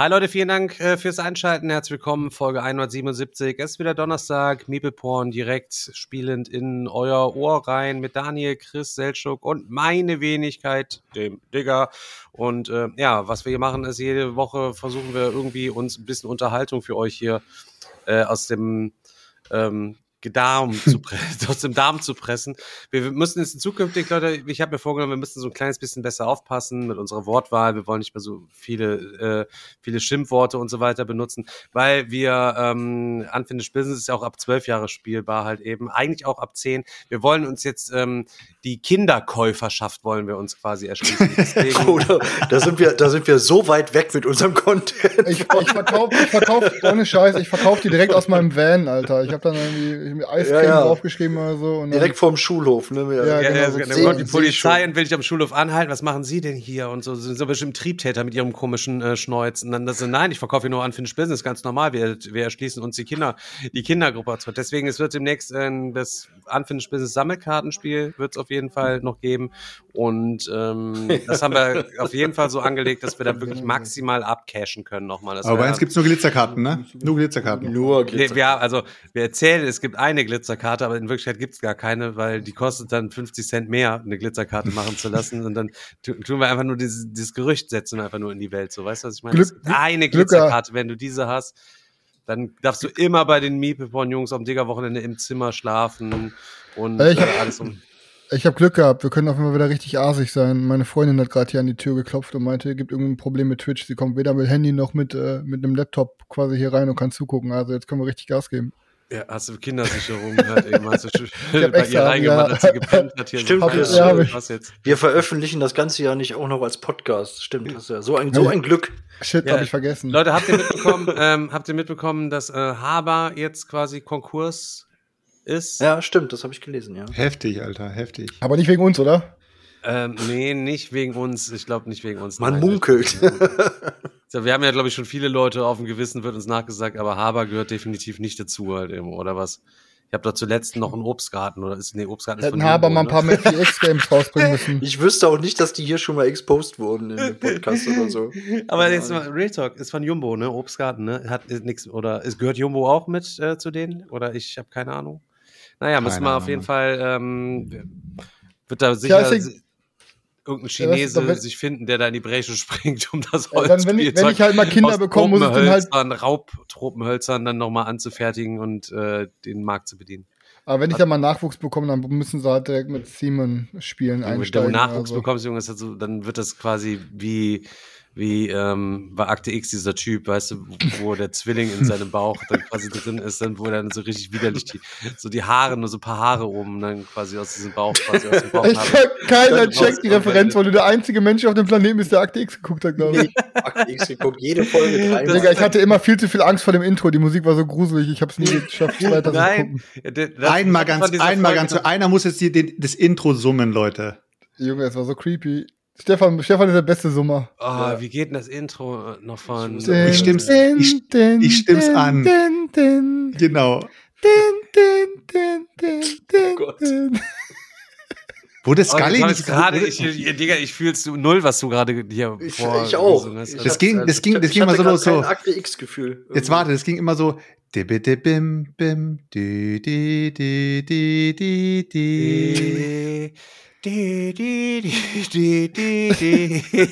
Hi Leute, vielen Dank äh, fürs Einschalten. Herzlich willkommen, Folge 177. Es ist wieder Donnerstag, Meeple Porn direkt spielend in euer Ohr rein mit Daniel, Chris, Seltschuk und meine Wenigkeit, dem Digger. Und äh, ja, was wir hier machen, ist jede Woche versuchen wir irgendwie uns ein bisschen Unterhaltung für euch hier äh, aus dem ähm, Darm zu pressen, aus dem Darm zu pressen. Wir müssen jetzt zukünftig, Leute, ich habe mir vorgenommen, wir müssen so ein kleines bisschen besser aufpassen mit unserer Wortwahl. Wir wollen nicht mehr so viele, äh, viele Schimpfworte und so weiter benutzen, weil wir ähm, Unfinished Business ist ja auch ab zwölf Jahre spielbar halt eben, eigentlich auch ab zehn. Wir wollen uns jetzt ähm, die Kinderkäuferschaft wollen wir uns quasi erschließen. Deswegen, Oder da sind wir, da sind wir so weit weg mit unserem Content. Ich, ich verkaufe, ich verkauf, ohne Scheiß, ich verkaufe die direkt aus meinem Van, Alter. Ich habe dann irgendwie mit Eiscreme Ja, ja. draufgeschrieben oder so. Und Direkt vorm Schulhof, ne? Ja, Ja, genau, ja, so dann zehn- kommt die Polizei und will dich am Schulhof anhalten. Was machen Sie denn hier? Und so sind so bestimmt Triebtäter mit ihrem komischen äh, Schneuz. Und dann das sind, nein, ich verkaufe hier nur Unfinished Business, ganz normal. Wir, wir erschließen uns die Kinder, die Kindergruppe. Deswegen, es wird demnächst äh, das Unfinished Business Sammelkartenspiel wird es auf jeden Fall noch geben. Und ähm, das haben wir auf jeden Fall so angelegt, dass wir da wirklich maximal abcashen können nochmal. Das Aber bei uns gibt's nur Glitzerkarten, ne? Nur Glitzerkarten. Nur Nee, Glitzer. wir, also, wir erzählen, es gibt eine Glitzerkarte, aber in Wirklichkeit gibt's gar keine, weil die kostet dann 50 Cent mehr, eine Glitzerkarte machen zu lassen. Und dann tu- tun wir einfach nur dieses, dieses Gerücht, setzen wir einfach nur in die Welt. So, weißt du, was ich meine? Glück- Es gibt eine Glitzerkarte, wenn du diese hast, dann darfst du immer bei den Miepelporn-Jungs am Digger-Wochenende im Zimmer schlafen und äh, hab- alles um. Ich habe Glück gehabt, wir können auf Fall wieder richtig asig sein. Meine Freundin hat gerade hier an die Tür geklopft und meinte, es gibt irgendwie ein Problem mit Twitch. Sie kommt weder mit Handy noch mit, äh, mit einem Laptop quasi hier rein und kann zugucken. Also jetzt können wir richtig Gas geben. Ja, hast du Kindersicherung gehört, eben, hast du bei extra, ihr reingemacht, ja. als sie gepennt hat hier. Stimmt, so, Chris. Ja, was jetzt? Wir veröffentlichen das ganze ja nicht auch noch als Podcast. Stimmt, das ist ja so ein, so ein Glück. Shit, Ja, hab ich vergessen. Leute, habt ihr mitbekommen, ähm, habt ihr mitbekommen, dass äh, Haber jetzt quasi Konkurs ist? Ja, stimmt, das habe ich gelesen, ja. Heftig, Alter, heftig. Aber nicht wegen uns, oder? Ähm, nee, nicht wegen uns. Ich glaube nicht wegen uns. Man nein. munkelt. So, wir haben ja, glaube ich, schon viele Leute auf dem Gewissen, wird uns nachgesagt, aber Haber gehört definitiv nicht dazu halt eben, oder was? Ich habe da zuletzt noch einen Obstgarten, oder ist, nee, Obstgarten ist Hätten von Haber mal ein ne? paar Matthew X Games rausbringen müssen. Ich wüsste auch nicht, dass die hier schon mal exposed wurden in dem Podcast oder so. Aber jetzt mal, Real Talk ist von Jumbo, ne? Obstgarten, ne? Hat nichts, oder ist, gehört Jumbo auch mit äh, zu denen? Oder ich habe keine Ahnung. Naja, müssen wir auf jeden Fall, ähm, wird da sicher Ja, ist irgendein Ja, Chinese wenn- sich finden, der da in die Bresche springt, um das Ja, dann, wenn ich- wenn ich halt mal Kinder bekomme, muss ich den halt- Tropenhölzern, Raubtropenhölzern dann nochmal anzufertigen und äh, den Markt zu bedienen. Aber wenn ich dann mal Nachwuchs bekomme, dann müssen sie halt direkt mit Simon spielen Wenn du einsteigen. Nachwuchs also. bekommst, Junge, so, dann wird das quasi wie, wie ähm, bei Akte X dieser Typ, weißt du, wo der Zwilling in seinem Bauch dann quasi drin ist, dann wo er dann so richtig widerlich die, so die Haare, nur so ein paar Haare oben dann quasi aus diesem Bauch, quasi aus dem Bauch Ich, keiner checkt die Referenz, weil du der einzige Mensch auf dem Planeten bist, der Akte X geguckt hat, glaube ich. Akte X geguckt, jede Folge dreimal. Digga, ich hatte immer viel zu viel Angst vor dem Intro. Die Musik war so gruselig, ich habe es nie geschafft, weiter zu Nein, gucken. das- einmal ganz, einmal Folge ganz, einer muss jetzt die, den, das Intro summen, Leute. Junge, es war so creepy. Stefan, Stefan ist der beste Summer. Oh, wie geht denn das Intro äh, noch von? Ich stimm's- ich- ich stimm's an. Din, din, Genau. din, din, din, din, din, Gott. din. Wo das Oh, Scully das nicht gerade, ich, ich, Digga, ich fühl's null, was du gerade hier Ich- vor ich auch. hast. Ich Das hab- ging, das ging, das ich ging mal hatte so los, so. Akte X-Gefühl. Jetzt warte, das ging immer so. Bim bim di di di di di di. Die, die, die, die, die, die.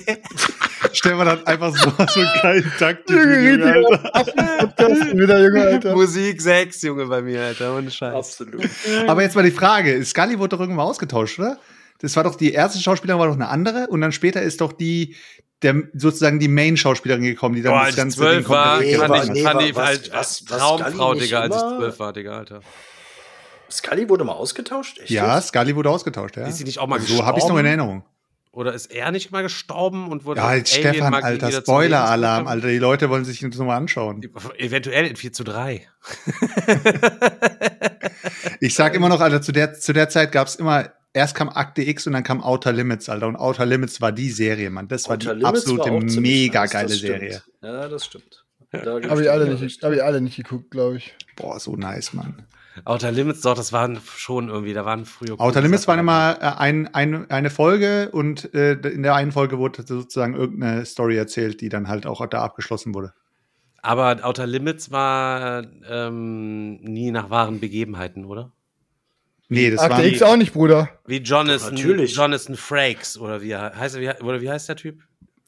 Stefan hat einfach so, so einen geilen Takt. Junge, Alter. Podcast wieder, Junge, Alter. Musik 6, Junge, bei mir, Alter. Ohne Scheiß. Absolut. Aber jetzt mal die Frage: Scully wurde doch irgendwann ausgetauscht, oder? Das war doch die erste Schauspielerin, war doch eine andere. Und dann später ist doch die, der, sozusagen die Main-Schauspielerin gekommen, die dann Boah, das als ich ganze zwölf Ding war, komplett Nee, fand war- ich, fand war- ich was- als, was- als was Traumfrau, Digga, als ich zwölf war, Digga, Alter. Scully wurde mal ausgetauscht? Echt Ja? Scully wurde ausgetauscht, ja. Ist sie nicht auch mal So habe ich noch in gestorben? Erinnerung. Oder ist er nicht mal gestorben und wurde Ja, Alien Stefan, Alter, Spoiler-Alarm, Alter. Die Leute wollen sich das nochmal anschauen. Eventuell in 4 zu 3. Ich sag immer noch, Alter, zu der, zu der Zeit gab's immer, erst kam Akte X und dann kam Outer Limits, Alter. Und Outer Limits war die Serie, Mann. Das war Outer die Limits absolute war mega nice, geile. Serie. Ja, das stimmt. Da Habe ich, alle nicht, hab ich alle nicht geguckt, glaube ich. Boah, so nice, Mann. Outer Limits, doch, das waren schon irgendwie, da waren früher. Outer Limits waren immer äh, ein, ein, eine Folge und äh, in der einen Folge wurde sozusagen irgendeine Story erzählt, die dann halt auch da abgeschlossen wurde. Aber Outer Limits war ähm, nie nach wahren Begebenheiten, oder? Nee, das war X auch nicht, Bruder. Wie Jonathan, Natürlich. Jonathan Frakes oder wie heißt er, wie, oder wie heißt der Typ?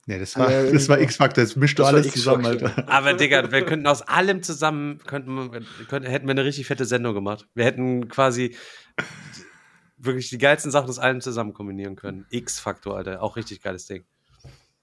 Nee, das war, Ja, das war irgendwie X-Factor, das mischt du alles zusammen. Alter. Aber Digga, wir könnten aus allem zusammen, könnten, könnten, hätten wir eine richtig fette Sendung gemacht. Wir hätten quasi wirklich die geilsten Sachen aus allem zusammen kombinieren können. X-Faktor, Alter, auch richtig geiles Ding.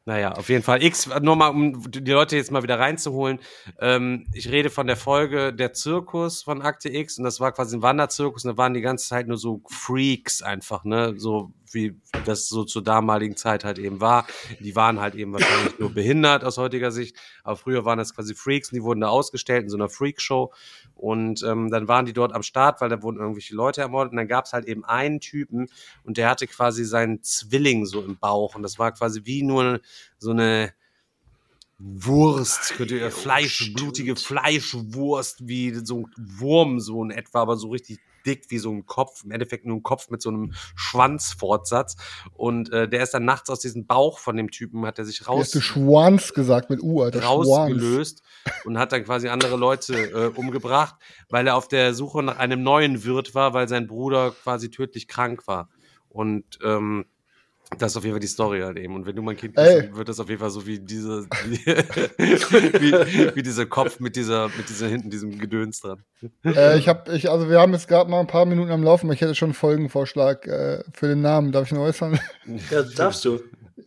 Naja, auf jeden Fall. X, nur mal, um die Leute jetzt mal wieder reinzuholen. Ähm, ich rede von der Folge Der Zirkus von Akte X und das war quasi ein Wanderzirkus und da waren die ganze Zeit nur so Freaks einfach, ne? So wie das so zur damaligen Zeit halt eben war. Die waren halt eben wahrscheinlich nur behindert aus heutiger Sicht, aber früher waren das quasi Freaks und die wurden da ausgestellt in so einer Freakshow. Und ähm, dann waren die dort am Start, weil da wurden irgendwelche Leute ermordet. Und dann gab es halt eben einen Typen und der hatte quasi seinen Zwilling so im Bauch. Und das war quasi wie nur so eine Wurst, könnte ihr Fleisch, blutige Fleischwurst, wie so ein Wurm, so in etwa, aber so richtig dick wie so ein Kopf, im Endeffekt nur ein Kopf mit so einem Schwanzfortsatz. Und äh, der ist dann nachts aus diesem Bauch von dem Typen, hat er sich raus, hast du Schwanz gesagt mit U, Alter? Schwanz. rausgelöst und hat dann quasi andere Leute äh, umgebracht, weil er auf der Suche nach einem neuen Wirt war, weil sein Bruder quasi tödlich krank war. Und ähm, das ist auf jeden Fall die Story halt eben. Und wenn du mein Kind bist, Ey. wird das auf jeden Fall so wie diese, wie, wie, wie dieser Kopf mit dieser, mit dieser hinten diesem Gedöns dran. Äh, ich hab, ich, also wir haben jetzt gerade mal ein paar Minuten am Laufen, aber ich hätte schon einen Folgenvorschlag äh, für den Namen. Darf ich ihn äußern? Ja, darfst du.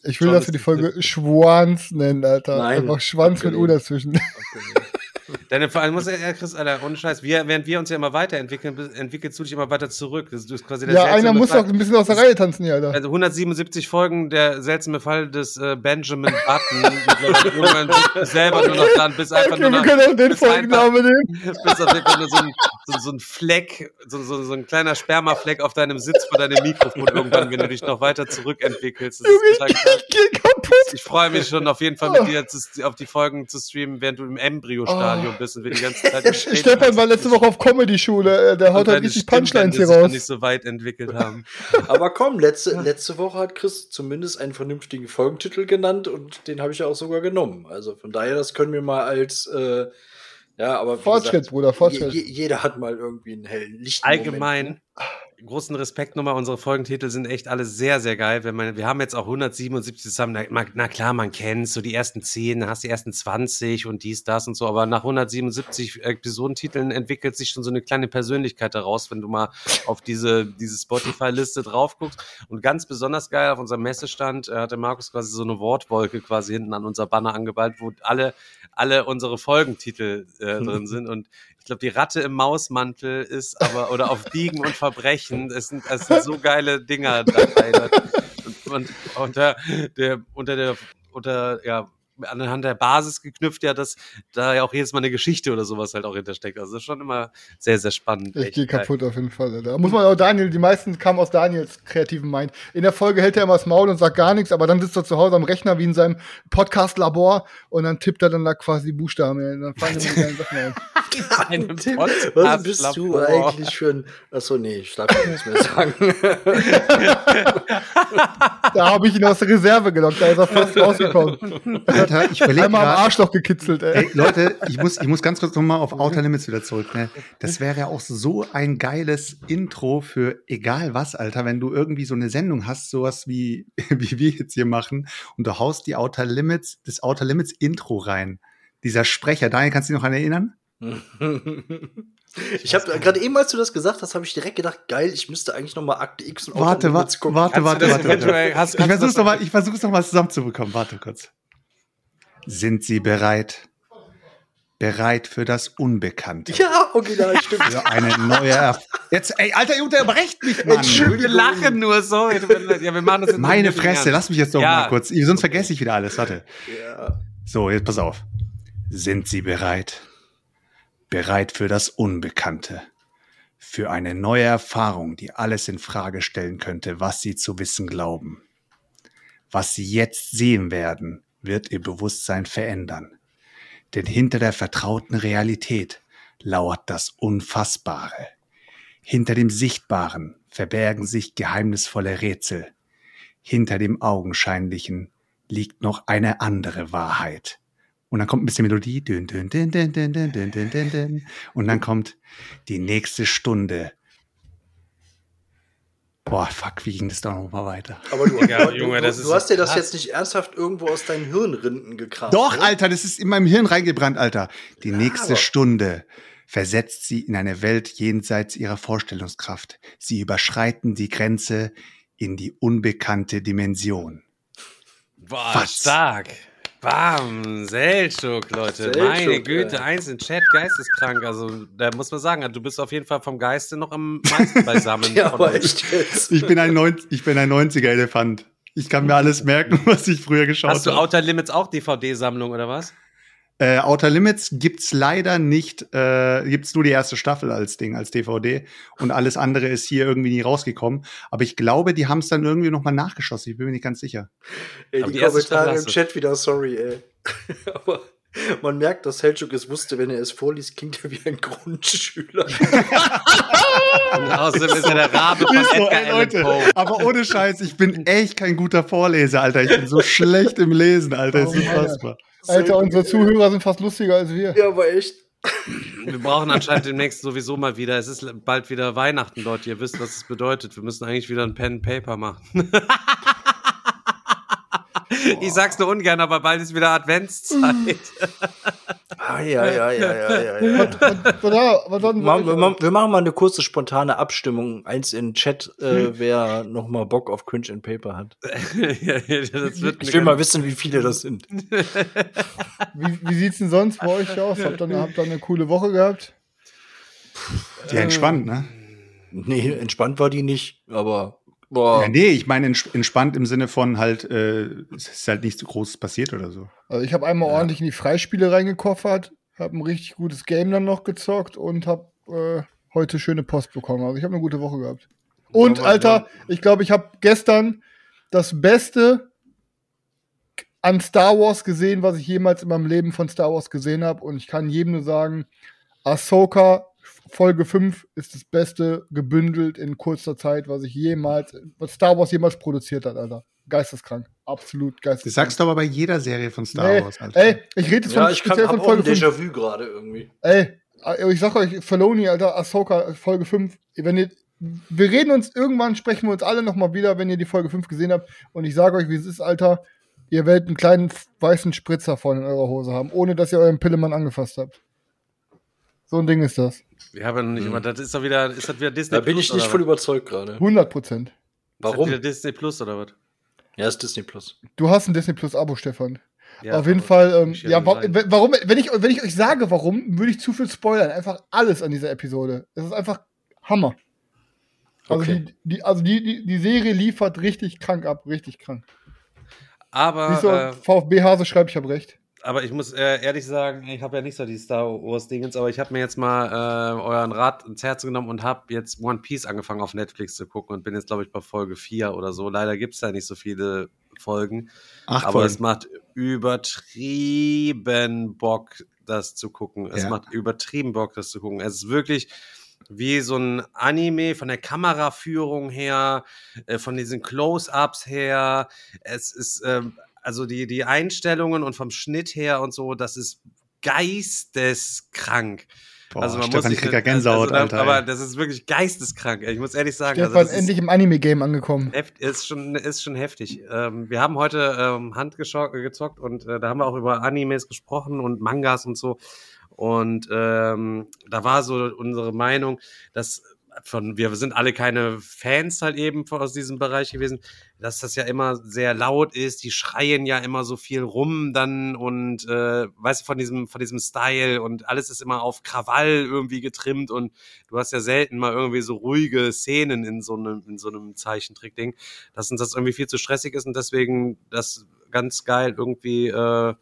Ich will, dass wir die Folge Schwanz nennen, Alter. Nein. Einfach Schwanz mit U dazwischen. Deine vor allem muss ja, Chris, Alter, ohne Scheiß, wir, während wir uns ja immer weiterentwickeln, entwickelst du dich immer weiter zurück. Das ist quasi der Ja, einer muss Fall. doch ein bisschen aus der Reihe tanzen hier, Alter. Also 177 Folgen, der seltsame Fall des äh, Benjamin Button. Irgendwann selber nur noch dran, bis einfach Okay, nur wir noch, können auch den Folgennamen nehmen. bis auf jeden Fall nur so ein, so, so ein Fleck, so, so, so ein kleiner Spermafleck auf deinem Sitz vor deinem Mikrofon irgendwann, wenn du dich noch weiter zurückentwickelst. Das Junge, ich, ich geh kaputt. Ich freue mich schon auf jeden Fall mit dir zu, auf die Folgen zu streamen, während du im Embryo-Stadium bist und wir die ganze Zeit. Stefan war letzte Woche auf Comedy-Schule. äh, Der haut halt richtig Punchlines hier sich noch raus. nicht so weit entwickelt haben. Aber komm, letzte, letzte Woche hat Chris zumindest einen vernünftigen Folgentitel genannt und den habe ich ja auch sogar genommen. Also von daher, das können wir mal als äh, ja, aber wie Fortschritt, gesagt, Bruder, Fortschritt. Je, je, jeder hat mal irgendwie einen hellen Licht. Allgemein, großen Respekt nochmal, unsere Folgentitel sind echt alle sehr, sehr geil. Wenn man, wir haben jetzt auch 177 zusammen, na, na klar, man kennt so die ersten 10, dann hast du die ersten 20 und dies, das und so, aber nach 177 Episodentiteln entwickelt sich schon so eine kleine Persönlichkeit daraus, wenn du mal auf diese, diese Spotify-Liste drauf guckst. Und ganz besonders geil, auf unserem Messestand äh, hatte Markus quasi so eine Wortwolke quasi hinten an unser Banner angeballt, wo alle, alle unsere Folgentitel äh, drin sind. Und glaube, die Ratte im Mausmantel ist aber, oder auf Biegen und Verbrechen, es sind, es sind so geile Dinger dabei. Und, und unter der, unter der, unter, ja, anhand der Basis geknüpft, ja, dass da ja auch jedes Mal eine Geschichte oder sowas halt auch hintersteckt. Also das ist schon immer sehr, sehr spannend. Ich gehe kaputt auf jeden Fall. Da muss man auch Daniel, die meisten kamen aus Daniels kreativen Mind. In der Folge hält er immer das Maul und sagt gar nichts, aber dann sitzt er zu Hause am Rechner wie in seinem Podcast-Labor und dann tippt er dann da quasi die Buchstaben. Dann fallen ihm die Sachen ein. Einem Tim, Podcast was bist du eigentlich für ein. Achso, nee, ich darf nichts mehr sagen. Da habe ich ihn aus der Reserve gelockt, da ist er fast rausgekommen. Alter, ich überlege Einmal am gerade. Arschloch gekitzelt, ey. Ey, Leute, ich muss, ich muss ganz kurz nochmal auf Outer Limits wieder zurück. Ne? Das wäre ja auch so ein geiles Intro für egal was, Alter, wenn du irgendwie so eine Sendung hast, sowas wie, wie wir jetzt hier machen, und du haust die Outer Limits, das Outer Limits Intro rein. Dieser Sprecher, Daniel, kannst du dich noch an erinnern? Ich habe gerade eben, als du das gesagt hast, habe ich direkt gedacht, geil, ich müsste eigentlich noch mal Akte X und Warte, Limits warte, warte, warte, warte, warte. hast- Ich du versuch's das- noch mal, ich versuch's noch mal zusammenzubekommen. Warte kurz. Sind Sie bereit? Bereit für das Unbekannte? Ja, original, stimmt. Für eine neue Erf Jetzt, ey, Alter, ihr unterbrecht mich, Mann. Entschuldigung. Wir lachen nur so. Ja, wir machen das jetzt Meine Fresse, lass mich jetzt doch Ja. mal kurz. Sonst vergesse ich wieder alles. Warte. Ja. So, jetzt pass auf. Sind Sie bereit? Bereit für das Unbekannte? Für eine neue Erfahrung, die alles in Frage stellen könnte, was Sie zu wissen glauben. Was Sie jetzt sehen werden, wird Ihr Bewusstsein verändern. Denn hinter der vertrauten Realität lauert das Unfassbare. Hinter dem Sichtbaren verbergen sich geheimnisvolle Rätsel. Hinter dem Augenscheinlichen liegt noch eine andere Wahrheit. Und dann kommt ein bisschen Melodie. Dün, dün, dün, dün, dün, dün, dün, dün, dün, dün. Und dann kommt die nächste Stunde. Boah, fuck, wie ging das da noch mal weiter? Aber du, Ja, du, Junge, du, das du ist hast dir das jetzt nicht ernsthaft irgendwo aus deinen Hirnrinden gekramt. Doch, ne? Alter, das ist in meinem Hirn reingebrannt, Alter. Die nächste aber- Stunde versetzt sie in eine Welt jenseits ihrer Vorstellungskraft. Sie überschreiten die Grenze in die unbekannte Dimension. Boah, Was? stark. Bam, Seltschuk, Leute. Seltschuk, Meine Güte, ja. eins in Chat, geisteskrank. Also, da muss man sagen, du bist auf jeden Fall vom Geiste noch am meisten beisammen. Ja, von aber echt. Ich bin ein, Neun ich bin ein 90er-Elefant. Ich kann mir alles merken, was ich früher geschaut Hast du habe. Outer Limits auch DVD-Sammlung oder was? Äh, Outer Limits gibt's leider nicht, äh, gibt's nur die erste Staffel als Ding, als DVD. Und alles andere ist hier irgendwie nie rausgekommen. Aber ich glaube, die haben es dann irgendwie noch mal nachgeschossen. Ich bin mir nicht ganz sicher. Ey, Aber die die Kommentare im Chat wieder, sorry, ey. aber man merkt, dass Selchuk es wusste, wenn er es vorliest, klingt er wie ein Grundschüler. Und außerdem ist er der Rabe von so, Edgar ey, Allan Leute, Poe. aber ohne Scheiß, ich bin echt kein guter Vorleser, Alter. Ich bin so schlecht im Lesen, Alter. Oh ist unfassbar. Alter, unsere Zuhörer sind fast lustiger als wir. Ja, aber echt. Wir brauchen anscheinend demnächst sowieso mal wieder. Es ist bald wieder Weihnachten, Leute. Ihr wisst, was es bedeutet. Wir müssen eigentlich wieder ein Pen and Paper machen. ich sag's nur ungern, aber bald ist wieder Adventszeit. Ah, ja, ja, ja, ja, ja, wir, wir ma- wir machen mal eine kurze spontane Abstimmung. Eins in den Chat, äh, wer noch mal Bock auf Cringe and Paper hat. Ja, ja, das wird Ich will mal wissen, wie viele das sind. wie, wie sieht's denn sonst bei euch aus? Habt ihr, habt ihr eine coole Woche gehabt? Ja, entspannt, ne? Nee, entspannt war die nicht, aber boah. Ja, nee, ich meine ents entspannt im Sinne von halt, äh, es ist halt nichts so Großes passiert oder so. Also ich habe einmal ordentlich in die Freispiele reingekoffert, habe ein richtig gutes Game dann noch gezockt und habe äh, heute schöne Post bekommen. Also ich habe eine gute Woche gehabt. Und Ja, Alter, ich glaube, ich habe gestern das Beste an Star Wars gesehen, was ich jemals in meinem Leben von Star Wars gesehen habe. Und ich kann jedem nur sagen, Ahsoka Folge 5 ist das Beste gebündelt in kurzer Zeit, was ich jemals, was Star Wars jemals produziert hat, Alter. Geisteskrank. Absolut Das geisteskrank. sagst du aber bei jeder Serie von Star Nee, Wars, Alter. Ey, ich rede jetzt von, Ja, ich kann speziell hab von Folge 5. Déjà-vu gerade irgendwie. Ey, äh, ich sag euch, Filoni, Alter, Ahsoka, Folge 5, wenn ihr, wir reden uns, irgendwann sprechen wir uns alle nochmal wieder, wenn ihr die Folge 5 gesehen habt und ich sage euch, wie es ist, Alter, ihr werdet einen kleinen weißen Spritzer vorne in eurer Hose haben, ohne dass ihr euren Pillemann angefasst habt. So ein Ding ist das. Wir haben ja noch nicht, aber das ist doch wieder, ist das wieder Disney Da bin ich Plus nicht oder voll was? überzeugt gerade. 100 Prozent. Ist das Warum? wieder Disney Plus oder was? Ja, ist Disney Plus. Du hast ein Disney Plus Abo, Stefan. Ja, Auf jeden aber- Fall, ähm, Ich ja nicht warum, wenn ich, wenn ich euch sage, warum, würde ich zu viel spoilern. Einfach alles an dieser Episode. Es ist einfach Hammer. Also, Okay. die, die, also die, die, die Serie liefert richtig krank ab, richtig krank. Aber Siehst du, äh, VfB Hase schreibt, ich habe recht. Aber ich muss äh, ehrlich sagen, ich habe ja nicht so die Star Wars-Dingens, aber ich habe mir jetzt mal äh, euren Rat ins Herz genommen und habe jetzt One Piece angefangen auf Netflix zu gucken und bin jetzt, glaube ich, bei Folge 4 oder so. Leider gibt es da nicht so viele Folgen. Acht aber Folgen. es macht übertrieben Bock, das zu gucken. Es Ja. macht übertrieben Bock, das zu gucken. Es ist wirklich wie so ein Anime von der Kameraführung her, äh, von diesen Close-ups her. Es ist ähm, also die die Einstellungen und vom Schnitt her und so, das ist geisteskrank. Boah, also man Stefan, muss ich sich krieg ja Gänsehaut, also, Alter. Aber das ist wirklich geisteskrank. Ich muss ehrlich sagen, Stefan, also das ist, endlich im Anime-Game angekommen. Heft, ist schon ist schon heftig. Ähm, wir haben heute ähm, Hand gescho- gezockt und äh, da haben wir auch über Animes gesprochen und Mangas und so. Und ähm, da war so unsere Meinung, dass von wir sind alle keine Fans halt eben aus diesem Bereich gewesen, dass das ja immer sehr laut ist. Die schreien ja immer so viel rum dann und äh, weißt du von diesem von diesem Style und alles ist immer auf Krawall irgendwie getrimmt und du hast ja selten mal irgendwie so ruhige Szenen in so einem in so einem Zeichentrick-Ding, dass uns das irgendwie viel zu stressig ist und deswegen das ganz geil irgendwie äh,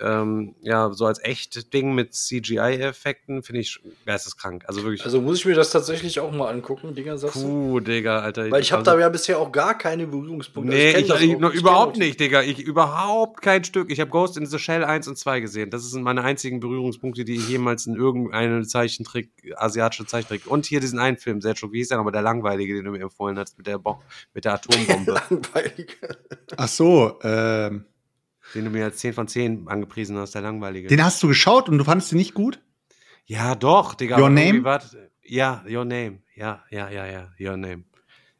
ähm, ja, so als echt Ding mit CGI-Effekten finde ich geisteskrank. Also wirklich, Also muss ich mir das tatsächlich auch mal angucken, Dinger, sagst du? puh, Digga, Alter. Weil ich habe also, da ja bisher auch gar keine Berührungspunkte. Also Nee, kenn ich, ich, auch- noch kenn überhaupt nicht, Digga. Ich überhaupt kein Stück. Ich habe Ghost in the Shell 1 und 2 gesehen. Das sind meine einzigen Berührungspunkte, die ich jemals in irgendeine Zeichentrick, asiatische Zeichentrick. Und hier diesen einen Film, Sergio, wie hieß der nochmal, der langweilige, den du mir empfohlen hast, mit der, Bo mit der Atombombe, Langweilig. Ach so, ähm, den du mir als 10 von 10 angepriesen hast, der langweilige. den hast du geschaut und du fandest ihn nicht gut? Ja, doch, Digga. Your Name? war ja, Your Name. Ja, ja, ja, ja, Your Name.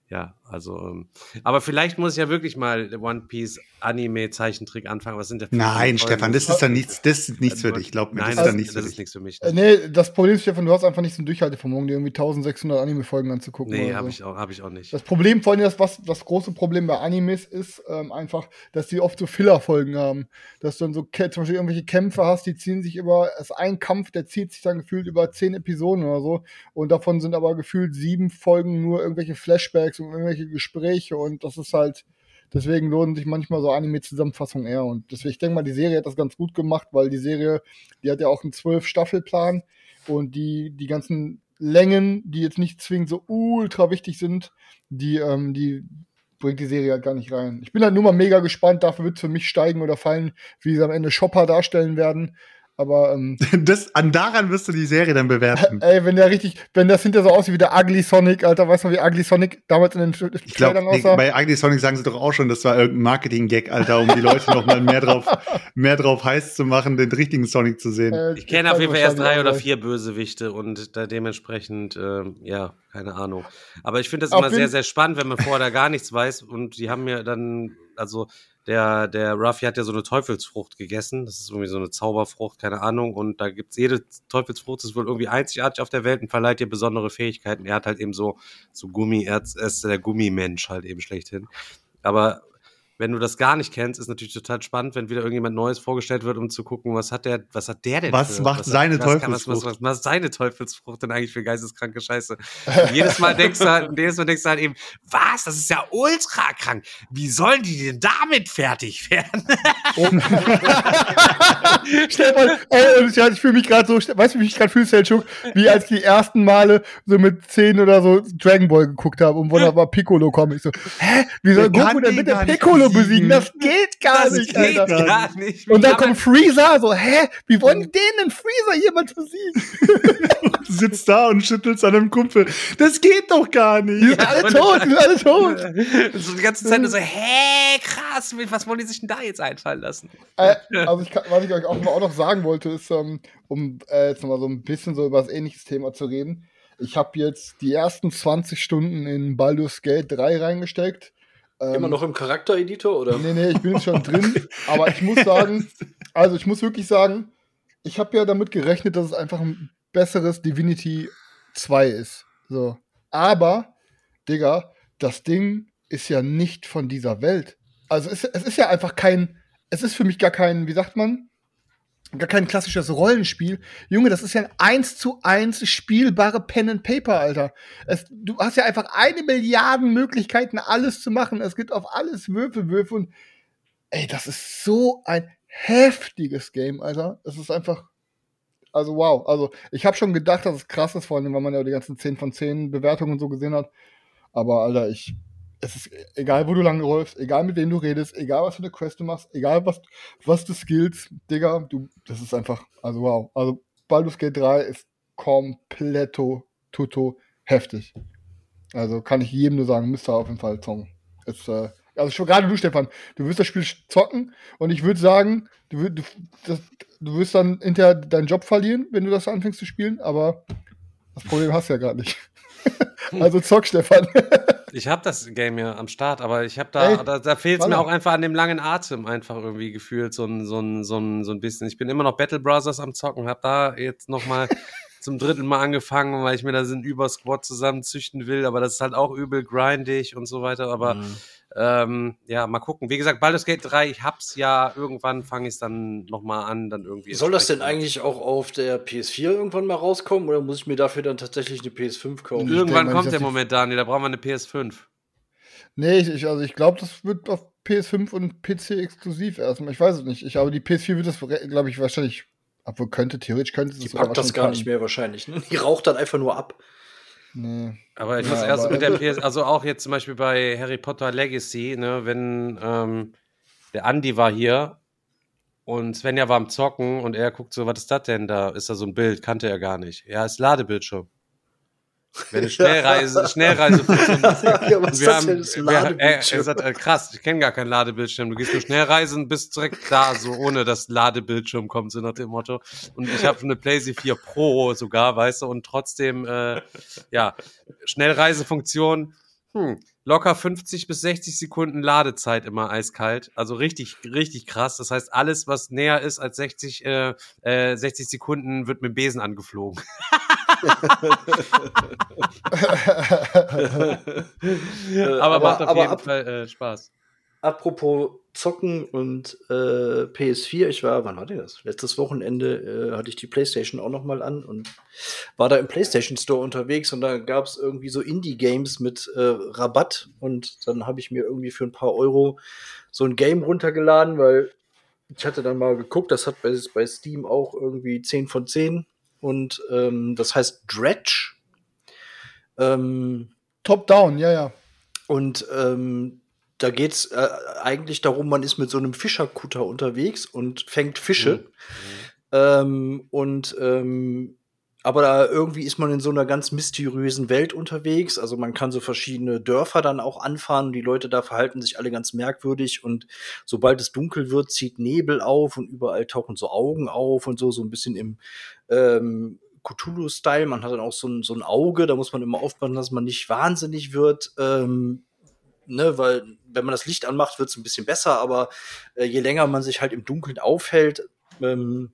Ja, also, ähm, aber vielleicht muss ich ja wirklich mal One Piece Anime Zeichentrick anfangen. Was sind da für Nein, Folgen? Stefan, das ist dann nichts, das ist nichts für dich, glaub mir, Nein, das ist dann nichts das für ist dich. nichts für mich. Äh, nee, das Problem ist, Stefan, du hast einfach nicht so ein Durchhaltevermögen, dir irgendwie 1600 Anime-Folgen anzugucken. Nee, habe so. ich, auch- hab ich auch nicht. Das Problem, vor allem das, was, das große Problem bei Animes ist, ähm, einfach, dass die oft so Filler-Folgen haben. Dass du dann so zum Beispiel irgendwelche Kämpfe hast, die ziehen sich über, es ist ein Kampf, der zieht sich dann gefühlt über zehn Episoden oder so. Und davon sind aber gefühlt sieben Folgen nur irgendwelche Flashbacks und irgendwelche Gespräche. Und das ist halt, deswegen lohnen sich manchmal so Anime-Zusammenfassungen eher. Und deswegen, ich denke mal, die Serie hat das ganz gut gemacht, weil die Serie, die hat ja auch einen Zwölf-Staffel-Plan. Und die, die ganzen Längen, die jetzt nicht zwingend so ultra wichtig sind, die, ähm, die bringt die Serie halt gar nicht rein. Ich bin halt nur mal mega gespannt, dafür wird es für mich steigen oder fallen, wie sie am Ende Shopper darstellen werden. Aber ähm, Das, an daran wirst du die Serie dann bewerten. ey, wenn der richtig, wenn das hinter so aussieht wie der Ugly Sonic, Alter, weißt du, wie Ugly Sonic damals in den Tra- Ich glaube, Trailern aussah? bei Ugly Sonic sagen sie doch auch schon, das war irgendein Marketing-Gag, Alter, um die Leute noch mal mehr drauf, mehr drauf heiß zu machen, den richtigen Sonic zu sehen. Äh, Ich kenne auf jeden Fall erst drei oder vier Bösewichte und da dementsprechend, ähm, ja, keine Ahnung. Aber ich finde das Auf immer sehr, sehr spannend, wenn man vorher da gar nichts weiß und die haben mir dann, also der, der Ruffy hat ja so eine Teufelsfrucht gegessen, das ist irgendwie so eine Zauberfrucht, keine Ahnung, und da gibt's jede Teufelsfrucht, ist wohl irgendwie einzigartig auf der Welt und verleiht dir besondere Fähigkeiten. Er hat halt eben so, so Gummi, er ist der Gummimensch halt eben schlechthin. Aber wenn du das gar nicht kennst, ist natürlich total spannend, wenn wieder irgendjemand Neues vorgestellt wird, um zu gucken, was hat der, was hat der denn Was für, macht hat- seine was kann- was, Teufelsfrucht? was, was, was seine Teufelsfrucht denn eigentlich für geisteskranke Scheiße? Jedes Mal denkst du halt, jedes Mal denkst du halt eben, was? Das ist ja ultra krank. Wie sollen die denn damit fertig werden? Stefan, ey, ich, fühle mich gerade so, weißt du, wie ich mich gerade fühle, Selchuk? Wie als ich die ersten Male so mit 10 oder so Dragon Ball geguckt habe und war Piccolo kommt. Ich so, hä? Wie soll Der kann Goku denn gar nicht Piccolo besiegen. besiegen? Das geht gar das nicht, geht Alter. gar nicht. Und dann Aber- kommt Freezer, so, hä? Wie wollen die den denn Freezer jemals besiegen? Sitzt da und schüttelst an einem Kumpel. Das geht doch gar Die nicht. sind alle tot, die sind alle tot. so die ganze Zeit nur so, hä, krass, was wollen die sich denn da jetzt einfallen lassen? Äh, also ich kann, was ich euch auch, auch noch sagen wollte, ist, ähm, um äh, jetzt nochmal so ein bisschen so über das ähnliches Thema zu reden. Ich habe jetzt die ersten 20 Stunden in Baldur's Gate 3 reingesteckt. Ähm, Immer noch im Charaktereditor, oder? Nee, nee, ich bin jetzt schon drin. Aber ich muss sagen, also ich muss wirklich sagen, ich habe ja damit gerechnet, dass es einfach ein besseres Divinity 2 ist. So. Aber, Digga, das Ding ist ja nicht von dieser Welt. Also es, es ist ja einfach kein, es ist für mich gar kein, wie sagt man, gar kein klassisches Rollenspiel. Junge, das ist ja ein 1 zu 1 spielbare Pen and Paper, Alter. Es, du hast ja einfach eine Milliarde Möglichkeiten, alles zu machen. Es gibt auf alles Würfel, Würfel und ey, das ist so ein heftiges Game, Alter. Es ist einfach, also wow. Also ich habe schon gedacht, dass es krass ist, vor allem, weil man ja die ganzen 10 von 10 Bewertungen so gesehen hat. Aber Alter, ich, es ist egal, wo du lang läufst, egal mit wem du redest, egal was für eine Quest du machst, egal was, was du skills, Digga, du, das ist einfach, also wow. Also Baldur's Gate 3 ist kompletto, tutto heftig. Also kann ich jedem nur sagen, müsst ihr auf jeden Fall zocken. Ist, äh, also schon gerade du, Stefan, du wirst das Spiel zocken und ich würde sagen, du, du, das, du wirst dann hinterher deinen Job verlieren, wenn du das anfängst zu spielen, aber das Problem hast du ja gerade nicht. also zock, Stefan. Ich habe das Game ja am Start, aber ich habe da, Ey, da, da fehlt es mir auch einfach an dem langen Atem einfach irgendwie gefühlt, so ein, so ein, so ein, so ein bisschen. Ich bin immer noch Battle Brothers am Zocken, habe da jetzt nochmal zum dritten Mal angefangen, weil ich mir da so einen Übersquad zusammenzüchten will, aber das ist halt auch übel grindig und so weiter, aber Mhm. ähm, ja, mal gucken. Wie gesagt, Baldur's Gate 3, ich hab's ja, irgendwann fange ich es dann nochmal an, dann irgendwie. Soll das denn eigentlich auch auf der PS4 irgendwann mal rauskommen oder muss ich mir dafür dann tatsächlich eine PS5 kaufen? Irgendwann denke kommt der Moment, Daniel, da brauchen wir eine PS5. Nee, ich, ich, also ich glaube, das wird auf PS5 und PC exklusiv erstmal. Ich weiß es nicht. Ich, aber die PS4 wird das, glaube ich, wahrscheinlich, obwohl könnte, theoretisch könnte Die packt das gar packen. nicht mehr wahrscheinlich. Ne? Die raucht dann einfach nur ab. Nee. Aber ich Ja, muss erst aber- mit der PS, also auch jetzt zum Beispiel bei Harry Potter Legacy, ne, wenn ähm, der Andi war hier und Svenja war am Zocken und er guckt so, was ist das denn da? Ist da so ein Bild? Kannte er gar nicht. Ja, ist Ladebildschirm. Wenn eine Schnellreise, Schnellreise ja, was wir haben? Das wir, er, er Ladebildschirm. sagt, äh, krass, ich kenne gar keinen Ladebildschirm. Du gehst nur schnell reisen, bist direkt da, so ohne dass Ladebildschirm kommt, so nach dem Motto. Und ich habe eine PlayStation 4 Pro sogar, weißt du, und trotzdem, äh, ja, Schnellreisefunktion, hm, locker 50 bis 60 Sekunden Ladezeit immer eiskalt. Also richtig, richtig krass. Das heißt, alles, was näher ist als 60, äh, äh, 60 Sekunden, wird mit dem Besen angeflogen. aber macht auf aber jeden ab- Fall äh, Spaß. Apropos Zocken und äh, PS4, ich war, wann war denn das? Letztes Wochenende äh, hatte ich die PlayStation auch noch mal an und war da im PlayStation Store unterwegs und da gab es irgendwie so Indie-Games mit äh, Rabatt und dann habe ich mir irgendwie für ein paar Euro so ein Game runtergeladen, weil ich hatte dann mal geguckt, das hat bei, bei Steam auch irgendwie 10 von 10 und ähm, das heißt Dredge. Ähm, Top down, ja, ja. und ähm, da geht's äh, eigentlich darum, man ist mit so einem Fischerkutter unterwegs und fängt Fische. Ähm, und ähm, aber da irgendwie ist man in so einer ganz mysteriösen Welt unterwegs. Also man kann so verschiedene Dörfer dann auch anfahren die Leute da verhalten sich alle ganz merkwürdig. Und sobald es dunkel wird, zieht Nebel auf und überall tauchen so Augen auf und so, so ein bisschen im ähm, Cthulhu-Style. Man hat dann auch so ein, so ein Auge, da muss man immer aufpassen, dass man nicht wahnsinnig wird. Ähm, ne, weil wenn man das Licht anmacht, wird es ein bisschen besser, aber äh, je länger man sich halt im Dunkeln aufhält, ähm,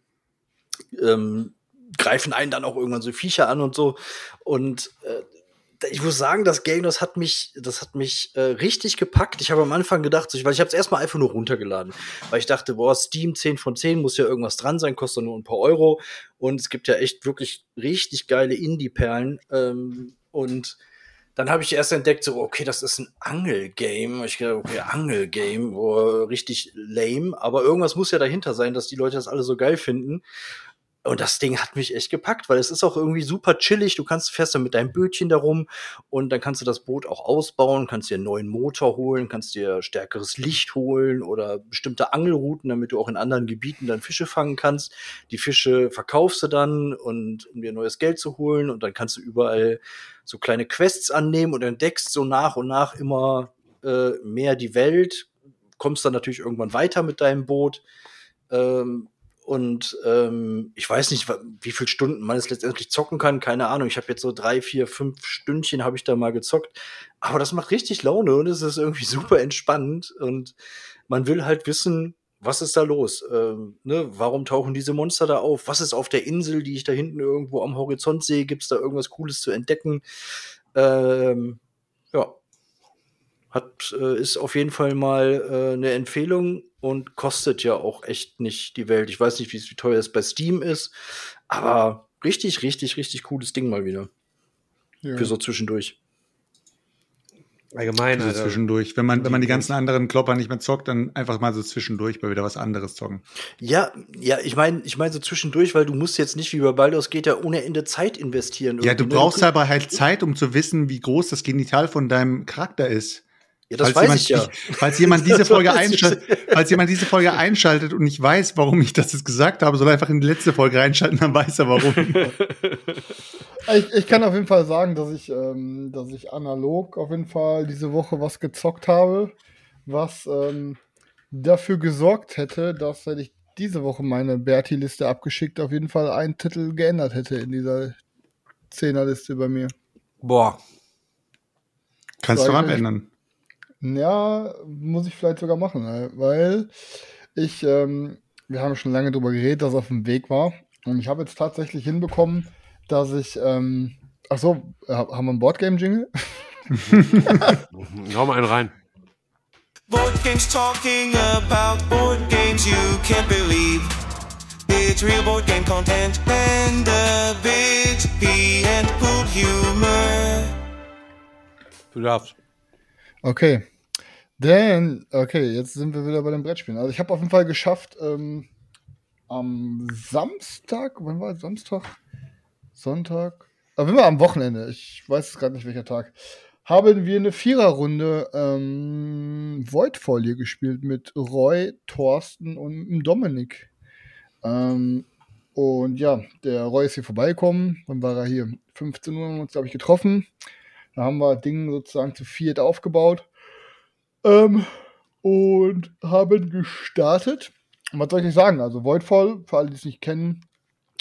ähm, greifen einen dann auch irgendwann so Viecher an und so. Und äh, ich muss sagen, das Game, das hat mich, das hat mich äh, richtig gepackt. Ich habe am Anfang gedacht, so, weil ich habe es erstmal einfach nur runtergeladen, weil ich dachte, boah, Steam 10 von 10 muss ja irgendwas dran sein, kostet nur ein paar Euro. Und es gibt ja echt wirklich richtig geile Indie-Perlen. Ähm, und dann habe ich erst entdeckt, so, okay, das ist ein Angelgame. Ich dachte, okay, Angelgame, oh, richtig lame. Aber irgendwas muss ja dahinter sein, dass die Leute das alle so geil finden. Und das Ding hat mich echt gepackt, weil es ist auch irgendwie super chillig. Du kannst fährst dann mit deinem Bötchen darum und dann kannst du das Boot auch ausbauen, kannst dir einen neuen Motor holen, kannst dir stärkeres Licht holen oder bestimmte Angelrouten, damit du auch in anderen Gebieten dann Fische fangen kannst. Die Fische verkaufst du dann und um dir neues Geld zu holen und dann kannst du überall so kleine Quests annehmen und entdeckst so nach und nach immer äh, mehr die Welt, kommst dann natürlich irgendwann weiter mit deinem Boot. Ähm, und ähm, ich weiß nicht, wie viele Stunden man es letztendlich zocken kann, keine Ahnung. Ich habe jetzt so drei, vier, fünf Stündchen habe ich da mal gezockt. Aber das macht richtig Laune und es ist irgendwie super entspannend. Und man will halt wissen, was ist da los? Ähm, ne? Warum tauchen diese Monster da auf? Was ist auf der Insel, die ich da hinten irgendwo am Horizont sehe? Gibt es da irgendwas Cooles zu entdecken? Ähm, ja. Hat, äh, ist auf jeden Fall mal äh, eine Empfehlung und kostet ja auch echt nicht die Welt. Ich weiß nicht, wie wie teuer es bei Steam ist, aber richtig, richtig, richtig cooles Ding mal wieder. ja. Für so zwischendurch. Allgemein, Also Alter. zwischendurch. Wenn man, wenn man die ganzen anderen Klopper nicht mehr zockt, dann einfach mal so zwischendurch mal wieder was anderes zocken. Ja, ja, ich meine, ich meine so zwischendurch, weil du musst jetzt nicht wie bei Baldur's geht ja ohne Ende Zeit investieren. Ja, du ne? brauchst aber halt Zeit, um zu wissen, wie groß das Genital von deinem Charakter ist. Ja, das falls weiß jemand, ich ja. Falls jemand diese Folge ich. einschaltet, falls jemand diese Folge einschaltet und nicht weiß, warum ich das jetzt gesagt habe, soll er einfach in die letzte Folge reinschalten, dann weiß er warum. Ich, ich kann auf jeden Fall sagen, dass ich, ähm, dass ich analog auf jeden Fall diese Woche was gezockt habe, was ähm, dafür gesorgt hätte, dass, wenn ich diese Woche meine Berti-Liste abgeschickt, auf jeden Fall einen Titel geändert hätte in dieser Zehnerliste bei mir. Boah. Kannst du ich nicht. abändern. Ja, muss ich vielleicht sogar machen, weil ich, ähm, wir haben schon lange drüber geredet, dass es auf dem Weg war. Und ich habe jetzt tatsächlich hinbekommen, dass ich, ähm, ach so, äh, haben wir ein Boardgame-Jingle? Hau mal einen rein. Board games talking about board games you can't believe. It's real board game content and a bit pee and poop humor. Du darfst. Okay. Denn, okay, jetzt sind wir wieder bei den Brettspielen. Also ich habe auf jeden Fall geschafft, ähm, am Samstag, wann war es? Samstag? Sonntag? Auf jeden Fall am Wochenende, ich weiß gerade nicht welcher Tag, haben wir eine Viererrunde ähm, Voidfall hier gespielt mit Roy, Thorsten und Dominik. Ähm, und ja, der Roy ist hier vorbeigekommen, dann war er hier 15 Uhr, haben wir uns, glaube ich, getroffen. Da haben wir Ding sozusagen zu viert aufgebaut ähm, und haben gestartet. Was soll ich nicht sagen? Also Voidfall, für alle, die es nicht kennen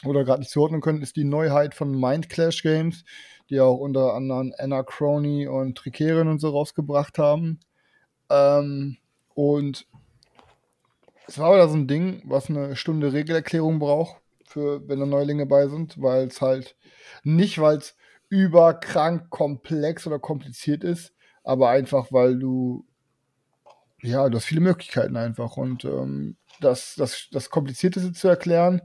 oder gerade nicht zuordnen können, ist die Neuheit von Mind Clash Games, die auch unter anderem Anna Crony und Trikerin und so rausgebracht haben. Ähm, und es war wieder so ein Ding, was eine Stunde Regelerklärung braucht, für wenn da Neulinge bei sind, weil es halt nicht, weil es überkrank komplex oder kompliziert ist, aber einfach, weil du ja, du hast viele Möglichkeiten einfach. Und ähm, das, das, das Komplizierteste zu erklären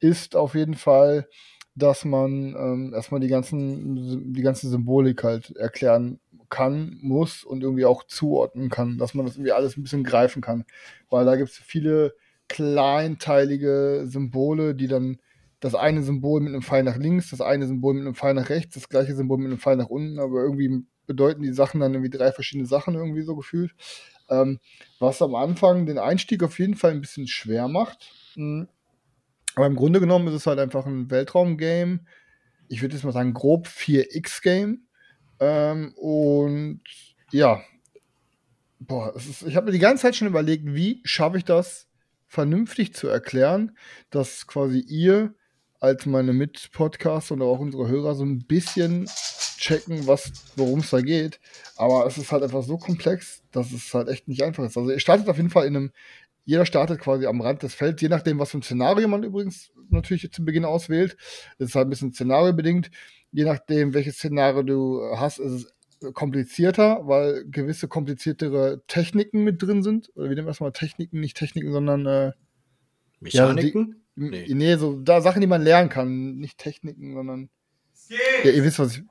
ist auf jeden Fall, dass man ähm, erstmal die ganzen, die ganze Symbolik halt erklären kann, muss und irgendwie auch zuordnen kann, dass man das irgendwie alles ein bisschen greifen kann. Weil da gibt es viele kleinteilige Symbole, die dann das eine Symbol mit einem Pfeil nach links, das eine Symbol mit einem Pfeil nach rechts, das gleiche Symbol mit einem Pfeil nach unten, aber irgendwie bedeuten die Sachen dann irgendwie drei verschiedene Sachen irgendwie so gefühlt. Ähm, was am Anfang den Einstieg auf jeden Fall ein bisschen schwer macht. Mhm. Aber im Grunde genommen ist es halt einfach ein Weltraum-Game. Ich würde jetzt mal sagen, grob 4X-Game. Ähm, und ja, boah, ist, ich habe mir die ganze Zeit schon überlegt, wie schaffe ich das vernünftig zu erklären, dass quasi ihr als meine Mitpodcaster und auch unsere Hörer so ein bisschen checken, was, worum es da geht. Aber es ist halt einfach so komplex, dass es halt echt nicht einfach ist. Also ihr startet auf jeden Fall in einem, jeder startet quasi am Rand des Felds, je nachdem, was für ein Szenario man übrigens natürlich zu Beginn auswählt. Das ist halt ein bisschen szenariobedingt. Je nachdem, welches Szenario du hast, ist es komplizierter, weil gewisse kompliziertere Techniken mit drin sind. Oder wir das mal? Techniken, nicht Techniken, sondern äh, Mechaniken? Nee. nee, so da Sachen, die man lernen kann. Nicht Techniken, sondern. Ja, ihr wisst, was ich.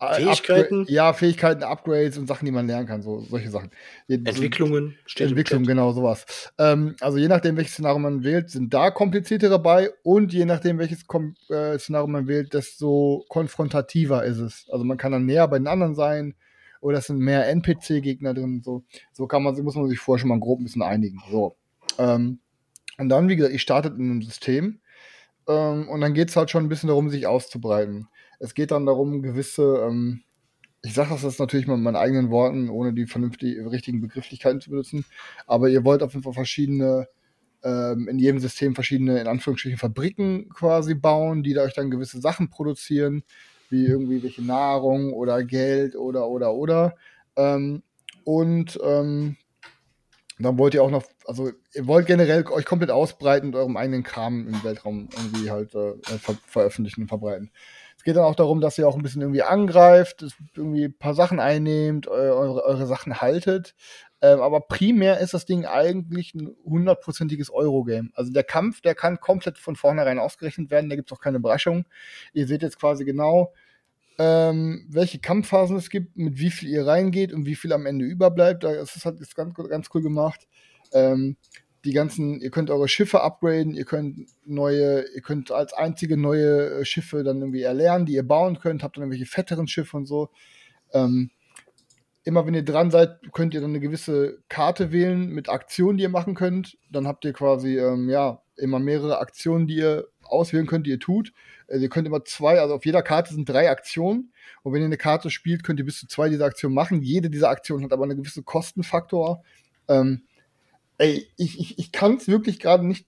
Äh, Fähigkeiten? Upgra ja, Fähigkeiten, Upgrades und Sachen, die man lernen kann, so solche Sachen. Entwicklungen, steht im Entwicklung, Chat. genau, sowas. Ähm, also je nachdem, welches Szenario man wählt, sind da kompliziertere bei und je nachdem, welches Kom äh, Szenario man wählt, desto konfrontativer ist es. Also man kann dann näher bei den anderen sein oder es sind mehr NPC-Gegner drin. So, so kann man, muss man sich vorher schon mal grob ein bisschen einigen. So. Ähm, und dann, wie gesagt, ihr startet in einem System ähm, und dann geht es halt schon ein bisschen darum, sich auszubreiten. Es geht dann darum, gewisse, ähm, ich sage das jetzt natürlich mal mit meinen eigenen Worten, ohne die vernünftigen, richtigen Begrifflichkeiten zu benutzen, aber ihr wollt auf jeden Fall verschiedene, ähm, in jedem System verschiedene, in Anführungsstrichen, Fabriken quasi bauen, die da euch dann gewisse Sachen produzieren, wie irgendwie welche Nahrung oder Geld oder, oder, oder. Ähm, und dann wollt ihr auch noch, also ihr wollt generell euch komplett ausbreiten und eurem eigenen Kram im Weltraum irgendwie halt äh, ver veröffentlichen und verbreiten. Es geht dann auch darum, dass ihr auch ein bisschen irgendwie angreift, irgendwie ein paar Sachen einnehmt, eu eure, eure Sachen haltet. Ähm, aber primär ist das Ding eigentlich ein hundertprozentiges Eurogame. Also der Kampf, der kann komplett von vornherein ausgerechnet werden, da gibt es auch keine Überraschung. Ihr seht jetzt quasi genau, ähm, welche Kampfphasen es gibt, mit wie viel ihr reingeht und wie viel am Ende überbleibt. Das ist halt ganz, ganz cool gemacht. Ähm, die ganzen, ihr könnt eure Schiffe upgraden, ihr könnt neue, ihr könnt als einzige neue äh, Schiffe dann irgendwie erlernen, die ihr bauen könnt, habt dann irgendwelche fetteren Schiffe und so. Ähm, immer wenn ihr dran seid, könnt ihr dann eine gewisse Karte wählen mit Aktionen, die ihr machen könnt. Dann habt ihr quasi, ähm, ja, immer mehrere Aktionen, die ihr auswählen könnt, die ihr tut. Also ihr könnt immer zwei, also auf jeder Karte sind drei Aktionen. Und wenn ihr eine Karte spielt, könnt ihr bis zu zwei dieser Aktionen machen. Jede dieser Aktionen hat aber einen gewissen Kostenfaktor. Ähm, ey, ich, ich, ich kann es wirklich gerade nicht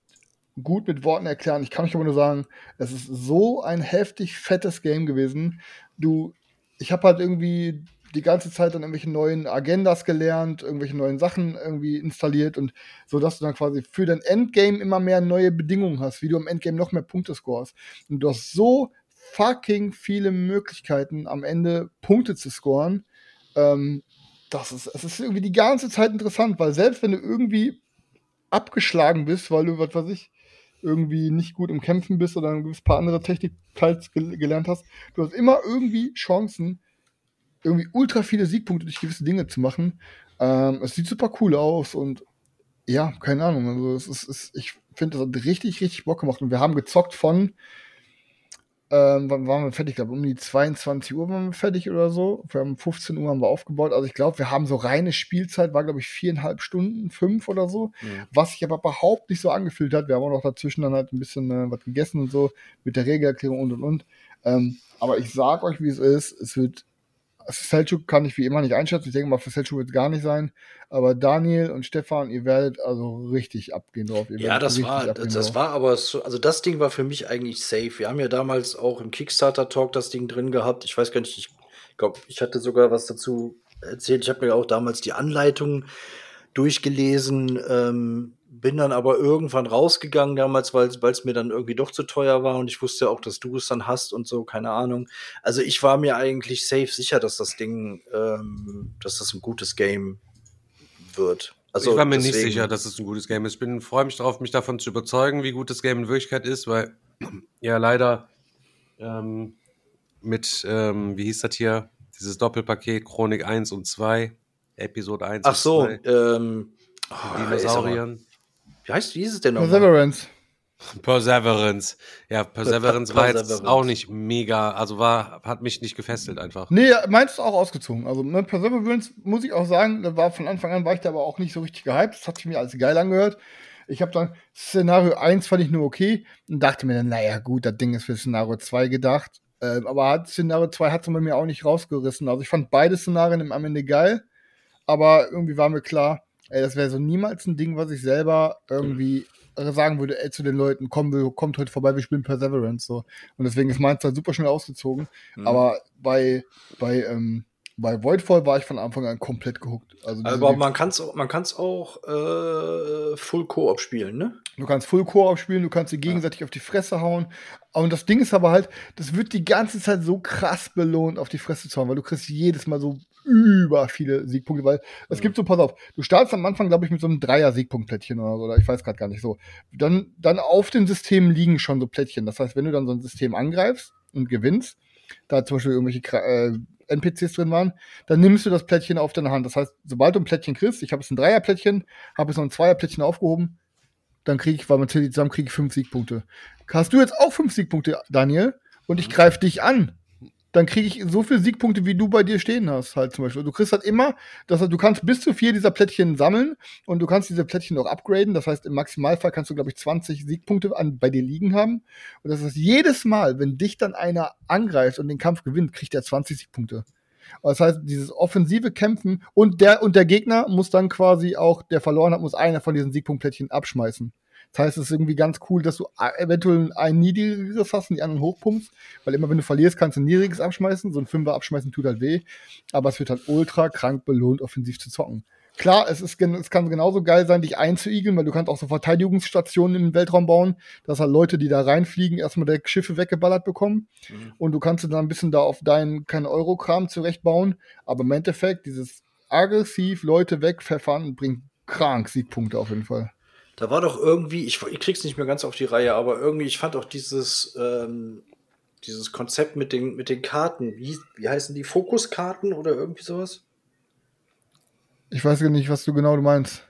gut mit Worten erklären. Ich kann euch aber nur sagen, es ist so ein heftig fettes Game gewesen. Du, ich habe halt irgendwie die ganze Zeit dann irgendwelche neuen Agendas gelernt, irgendwelche neuen Sachen irgendwie installiert und so, dass du dann quasi für dein Endgame immer mehr neue Bedingungen hast, wie du im Endgame noch mehr Punkte scorest. Und du hast so fucking viele Möglichkeiten, am Ende Punkte zu scoren. Ähm, das ist, es ist irgendwie die ganze Zeit interessant, weil selbst wenn du irgendwie abgeschlagen bist, weil du, was weiß ich, irgendwie nicht gut im Kämpfen bist oder ein paar andere Technik-Teils gel gelernt hast, du hast immer irgendwie Chancen, irgendwie ultra viele Siegpunkte durch gewisse Dinge zu machen. Ähm, es sieht super cool aus und ja, keine Ahnung. Also es ist, es, ich finde, das hat richtig, richtig Bock gemacht. Und wir haben gezockt von, ähm, wann waren wir fertig? Ich glaube, um die 22 Uhr waren wir fertig oder so. Wir haben 15 Uhr haben wir aufgebaut. Also ich glaube, wir haben so reine Spielzeit, war glaube ich viereinhalb Stunden, fünf oder so. Mhm. Was sich aber überhaupt nicht so angefühlt hat. Wir haben auch noch dazwischen dann halt ein bisschen äh, was gegessen und so mit der Regelerklärung und und und. Ähm, aber ich sag euch, wie es ist. Es wird Selchuk kann ich wie immer nicht einschätzen. Ich denke mal, für Selchuk wird es gar nicht sein. Aber Daniel und Stefan, ihr werdet also richtig abgehen drauf. Ihr Ja, das war, das drauf. war aber so, also das Ding war für mich eigentlich safe. Wir haben ja damals auch im Kickstarter-Talk das Ding drin gehabt. Ich weiß gar nicht, ich glaube, ich hatte sogar was dazu erzählt. Ich habe mir auch damals die Anleitung durchgelesen, ähm, bin dann aber irgendwann rausgegangen damals, weil es mir dann irgendwie doch zu teuer war und ich wusste auch, dass du es dann hast und so, keine Ahnung. Also ich war mir eigentlich safe sicher, dass das Ding, ähm, dass das ein gutes Game wird. Also ich war mir nicht deswegen- sicher, dass es ein gutes Game ist. Ich bin freue mich darauf, mich davon zu überzeugen, wie gut das Game in Wirklichkeit ist, weil ja leider ähm, mit, ähm, wie hieß das hier, dieses Doppelpaket Chronik 1 und 2, Episode 1 Ach und so, 2, ähm, oh, Dinosauriern. Wie heißt, wie ist es denn nochmal? Perseverance. Perseverance. Ja, Perseverance war jetzt Perseverance. auch nicht mega, also war, hat mich nicht gefesselt einfach. Nee, meins ist auch ausgezogen. Also ne, Perseverance muss ich auch sagen, da war von Anfang an war ich da aber auch nicht so richtig gehypt. Das hat sich mir alles geil angehört. Ich habe dann Szenario 1 fand ich nur okay und dachte mir dann, naja gut, das Ding ist für Szenario 2 gedacht. Ähm, aber hat, Szenario 2 hat es bei mir auch nicht rausgerissen. Also ich fand beide Szenarien am Ende geil, aber irgendwie war mir klar, ey, das wäre so niemals ein Ding, was ich selber irgendwie sagen würde, ey, zu den Leuten, komm, wir, kommt heute vorbei, wir spielen Perseverance so. Und deswegen ist meins halt super schnell ausgezogen. Mhm. Aber bei, bei, ähm, bei Voidfall war ich von Anfang an komplett gehuckt. Also Aber man kann es auch, man kann's auch äh, Full Koop spielen, ne? Du kannst Full Koop spielen, du kannst sie gegenseitig auf die Fresse hauen. Und das Ding ist aber halt, das wird die ganze Zeit so krass belohnt, auf die Fresse zu hauen, weil du kriegst jedes Mal so über viele Siegpunkte, weil es gibt so, pass auf, du startest am Anfang, glaube ich, mit so einem Dreier-Siegpunktplättchen oder so, oder ich weiß gerade gar nicht so. Dann, dann auf den Systemen liegen schon so Plättchen. Das heißt, wenn du dann so ein System angreifst und gewinnst, da zum Beispiel irgendwelche äh, NPCs drin waren, dann nimmst du das Plättchen auf deine Hand. Das heißt, sobald du ein Plättchen kriegst, ich habe jetzt ein Dreierplättchen, habe jetzt noch ein Zweierplättchen aufgehoben, dann kriege ich, weil man zählt die zusammen, kriege ich fünf Siegpunkte. Hast du jetzt auch fünf Siegpunkte, Daniel, und ich greife dich an, dann kriege ich so viele Siegpunkte, wie du bei dir stehen hast, halt zum Beispiel. Du kriegst halt immer, das heißt, du kannst bis zu vier dieser Plättchen sammeln und du kannst diese Plättchen auch upgraden. Das heißt, im Maximalfall kannst du, glaube ich, 20 Siegpunkte an, bei dir liegen haben. Und das heißt, jedes Mal, wenn dich dann einer angreift und den Kampf gewinnt, kriegt er 20 Siegpunkte. Das heißt, dieses offensive Kämpfen und der, und der Gegner muss dann quasi auch, der verloren hat, muss einer von diesen Siegpunktplättchen abschmeißen. Das heißt, es ist irgendwie ganz cool, dass du a- eventuell ein niedrigeres hast und die anderen hochpumpst, weil immer wenn du verlierst, kannst du ein niedriges abschmeißen. So ein Fünfer abschmeißen tut halt weh, aber es wird halt ultra krank belohnt, offensiv zu zocken. Klar, es, ist, es kann genauso geil sein, dich einzuigeln, weil du kannst auch so Verteidigungsstationen im Weltraum bauen, dass halt Leute, die da reinfliegen, erstmal der Schiffe weggeballert bekommen. Mhm. Und du kannst dann ein bisschen da auf deinen, kein Euro-Kram zurechtbauen. Aber im Endeffekt, dieses aggressiv Leute wegpfeffern bringt krank Siegpunkte auf jeden Fall. Da war doch irgendwie, ich, ich krieg's nicht mehr ganz auf die Reihe, aber irgendwie, ich fand auch dieses, ähm, dieses Konzept mit den, mit den Karten. Wie, wie heißen die? Fokuskarten oder irgendwie sowas? Ich weiß gar nicht, was du genau meinst.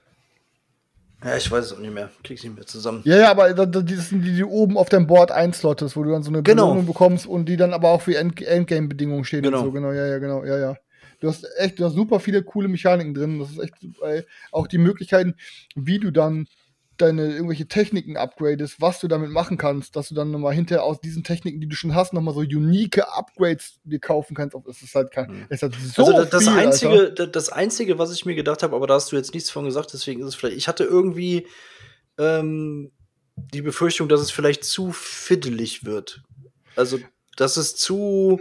Ja, ich weiß es auch nicht mehr. Krieg's nicht mehr zusammen. Ja, ja, aber da- da- das sind die, die oben auf deinem Board einslottest, wo du dann so eine Genau. Belohnung bekommst und die dann aber auch für End Endgame-Bedingungen stehen Genau. und so. Genau, ja, ja, genau, ja, ja. Du hast echt, du hast super viele coole Mechaniken drin. Das ist echt ey. auch die Möglichkeiten, wie du dann deine irgendwelche Techniken upgradest, was du damit machen kannst, dass du dann nochmal hinterher aus diesen Techniken, die du schon hast, nochmal so unique Upgrades dir kaufen kannst. Es ist halt kein, es ist halt so also das, das viel, Alter. einzige, da- das einzige, was ich mir gedacht habe, aber da hast du jetzt nichts von gesagt, deswegen ist es vielleicht. Ich hatte irgendwie ähm, die Befürchtung, dass es vielleicht zu fiddelig wird. Also, dass es zu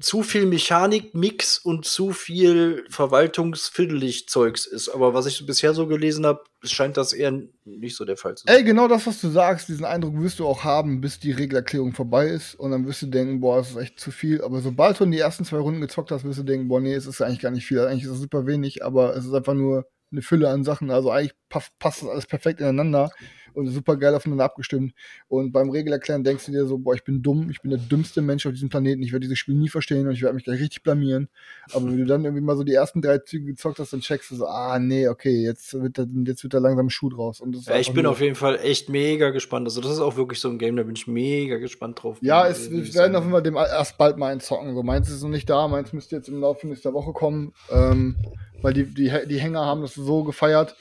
zu viel Mechanik-Mix und zu viel verwaltungsfiddelig Zeugs ist. Aber was ich bisher so gelesen habe, scheint das eher nicht so der Fall zu sein. Ey, genau das, was du sagst, diesen Eindruck wirst du auch haben, bis die Regelerklärung vorbei ist. Und dann wirst du denken, boah, das ist echt zu viel. Aber sobald du in die ersten zwei Runden gezockt hast, wirst du denken, boah, nee, es ist eigentlich gar nicht viel. Eigentlich ist es super wenig, aber es ist einfach nur eine Fülle an Sachen. Also eigentlich pa- passt das alles perfekt ineinander und super geil aufeinander abgestimmt. Und beim Regelerklären denkst du dir so, boah, ich bin dumm, ich bin der dümmste Mensch auf diesem Planeten, ich werde dieses Spiel nie verstehen und ich werde mich gleich richtig blamieren. Aber wenn du dann irgendwie mal so die ersten drei Züge gezockt hast, dann checkst du so, ah, nee, okay, jetzt wird da, jetzt wird da langsam ein Schuh draus. Und Ja, ich bin nur- auf jeden Fall echt mega gespannt. Also, das ist auch wirklich so ein Game, da bin ich mega gespannt drauf. Ja, es, Äh, wir werden auf jeden Fall dem erst bald mal einen zocken. So, meins ist noch nicht da, meins müsste jetzt im Laufe nächster Woche kommen, ähm, weil die, die, die Hänger haben das so gefeiert.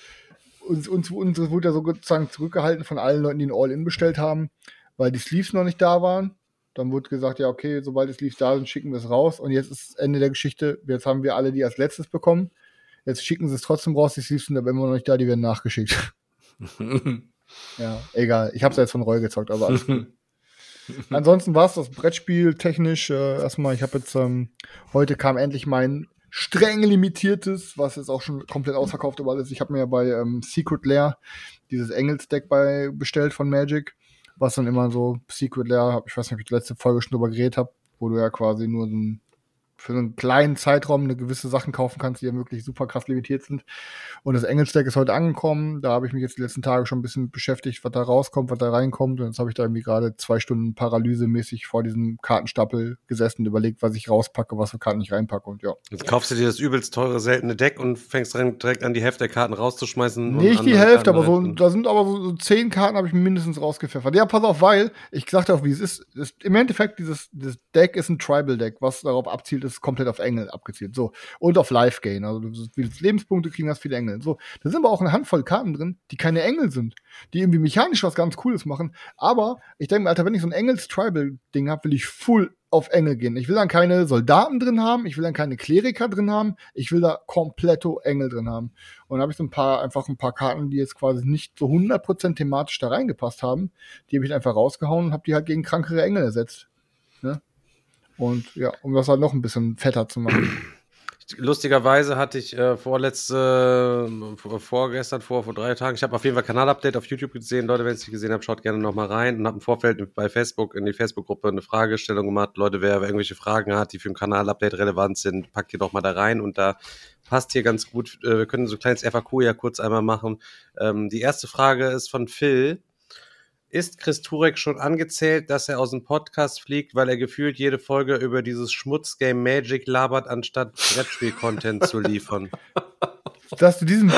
Uns, uns, uns wurde ja sozusagen zurückgehalten von allen Leuten, die ein All-In bestellt haben, weil die Sleeves noch nicht da waren. Dann wurde gesagt, ja, okay, sobald die Sleeves da sind, schicken wir es raus. Und jetzt ist Ende der Geschichte. Jetzt haben wir alle die als letztes bekommen. Jetzt schicken sie es trotzdem raus, die Sleeves sind aber immer noch nicht da, die werden nachgeschickt. ja, egal. Ich habe es jetzt von Roy gezockt, aber alles gut. Ansonsten war es das Brettspiel technisch. Äh, erstmal, ich habe jetzt, ähm, heute kam endlich mein streng limitiertes, was jetzt auch schon komplett ausverkauft aber ist. Ich habe mir ja bei ähm, Secret Lair dieses Engels-Deck bei bestellt von Magic, was dann immer so Secret Lair, ich weiß nicht, ob ich die letzte Folge schon drüber geredet habe, wo du ja quasi nur so ein für einen kleinen Zeitraum eine gewisse Sachen kaufen kannst, die ja wirklich super krass limitiert sind. Und das Engelsdeck ist heute angekommen. Da habe ich mich jetzt die letzten Tage schon ein bisschen beschäftigt, was da rauskommt, was da reinkommt. Und jetzt habe ich da irgendwie gerade zwei Stunden paralysemäßig vor diesem Kartenstapel gesessen und überlegt, was ich rauspacke, was für Karten ich reinpacke. Und ja. Jetzt kaufst du dir das übelst teure, seltene Deck und fängst dran, direkt an, die Hälfte der Karten rauszuschmeißen. Nicht die Hälfte, Karten aber so, da sind aber so, so zehn Karten habe ich mindestens rausgepfeffert. Ja, pass auf, weil, ich sagte auch, wie es ist, es im Endeffekt, dieses, dieses Deck ist ein Tribal-Deck, was darauf abzielt, ist komplett auf Engel abgezielt. So. Und auf Life-Gain. Also du willst Lebenspunkte kriegen, hast viele Engel. So. Da sind aber auch eine Handvoll Karten drin, die keine Engel sind, die irgendwie mechanisch was ganz Cooles machen. Aber ich denke mir, Alter, wenn ich so ein Engels-Tribal-Ding habe, will ich full auf Engel gehen. Ich will dann keine Soldaten drin haben, ich will dann keine Kleriker drin haben, ich will da kompletto Engel drin haben. Und da habe ich so ein paar, einfach ein paar Karten, die jetzt quasi nicht so 100% thematisch da reingepasst haben. Die habe ich einfach rausgehauen und habe die halt gegen krankere Engel ersetzt. Ne? Und ja, um das halt noch ein bisschen fetter zu machen. Lustigerweise hatte ich äh, vorletzte, äh, vor- vorgestern, vor, vor drei Tagen, ich habe auf jeden Fall Kanalupdate auf YouTube gesehen. Leute, wenn ihr es nicht gesehen habt, schaut gerne nochmal rein und habe im Vorfeld bei Facebook in die Facebook-Gruppe eine Fragestellung gemacht. Leute, wer, irgendwelche Fragen hat, die für ein Kanalupdate relevant sind, packt die doch mal da rein und da passt hier ganz gut. Äh, wir können so ein kleines FAQ ja kurz einmal machen. Ähm, die erste Frage ist von Phil. Ist Chris Turek schon angezählt, dass er aus dem Podcast fliegt, weil er gefühlt jede Folge über dieses Schmutzgame Magic labert, anstatt Brettspiel-Content zu liefern? Dass du diesem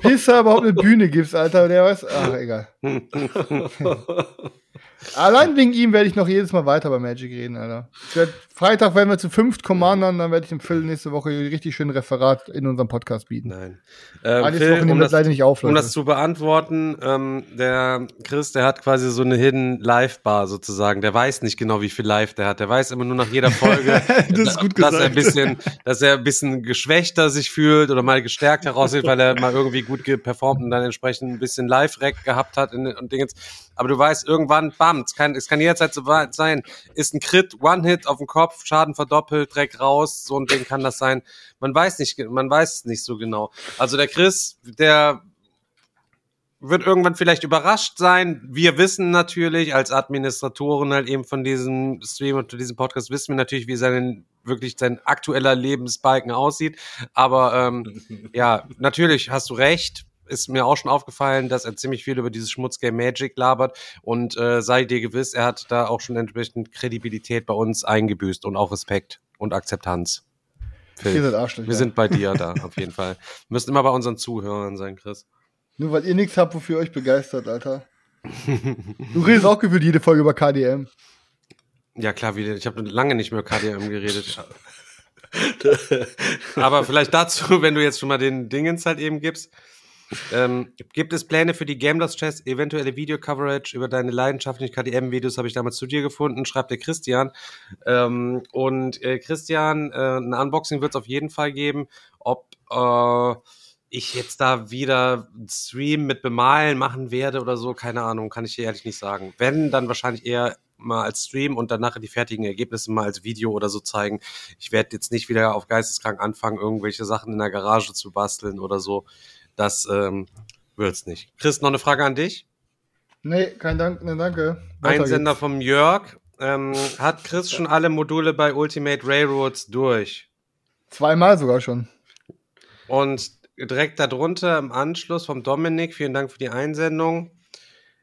Pisser überhaupt eine Bühne gibst, Alter, der weiß. Ach, egal. Allein wegen ihm werde ich noch jedes Mal weiter bei Magic reden, Alter. Werd, Freitag werden wir zu fünft Commandern, dann werde ich dem Phil nächste Woche richtig schön Referat in unserem Podcast bieten. Nein. Ähm, Phil, um das, leider nicht auf, um das zu beantworten, ähm, der Chris, der hat quasi so eine Hidden Live Bar sozusagen. Der weiß nicht genau, wie viel Live der hat. Der weiß immer nur nach jeder Folge, Das dass er ein bisschen, dass er ein bisschen geschwächter sich fühlt oder mal gestärkt heraussieht, weil er mal irgendwie gut performt und dann entsprechend ein bisschen Live-Rack gehabt hat und Dingens. Aber du weißt, irgendwann, bam, es kann, es kann jederzeit so weit sein. Ist ein Crit, One-Hit auf den Kopf, Schaden verdoppelt, Dreck raus, so ein Ding kann das sein. Man weiß nicht, man weiß es nicht so genau. Also der Chris, der wird irgendwann vielleicht überrascht sein. Wir wissen natürlich als Administratoren halt eben von diesem Stream und diesem Podcast wissen wir natürlich, wie sein wirklich sein aktueller Lebensbalken aussieht. Aber ähm, ja, natürlich hast du recht. Ist mir auch schon aufgefallen, dass er ziemlich viel über dieses Schmutzgame Magic labert und äh, sei dir gewiss, er hat da auch schon entsprechend Kredibilität bei uns eingebüßt und auch Respekt und Akzeptanz. Phil, wir sind bei dir da, auf jeden Fall. Wir müssen immer bei unseren Zuhörern sein, Chris. Nur weil ihr nichts habt, wofür ihr euch begeistert, Alter. Du redest auch gefühlt jede Folge über KDM. Ja, klar, wie, ich habe lange nicht mehr KDM geredet. Aber vielleicht dazu, wenn du jetzt schon mal den Dingens halt eben gibst. Ähm, gibt es Pläne für die Game Lost Chess, eventuelle Video-Coverage über deine leidenschaftlichen KDM-Videos, habe ich damals zu dir gefunden, schreibt der Christian. Ähm, und äh, Christian, äh, ein Unboxing wird es auf jeden Fall geben. Ob äh, ich jetzt da wieder Stream mit Bemalen machen werde oder so, keine Ahnung, kann ich dir ehrlich nicht sagen. Wenn, dann wahrscheinlich eher mal als Stream und dann nachher die fertigen Ergebnisse mal als Video oder so zeigen. Ich werde jetzt nicht wieder auf geisteskrank anfangen, irgendwelche Sachen in der Garage zu basteln oder so. Das ähm, wird's nicht. Chris, noch eine Frage an dich. Nee, kein Dank, ne, danke. Weiter Einsender geht's. vom Jörg. Ähm, hat Chris schon alle Module bei Ultimate Railroads durch? Zweimal sogar schon. Und direkt darunter im Anschluss vom Dominik, vielen Dank für die Einsendung.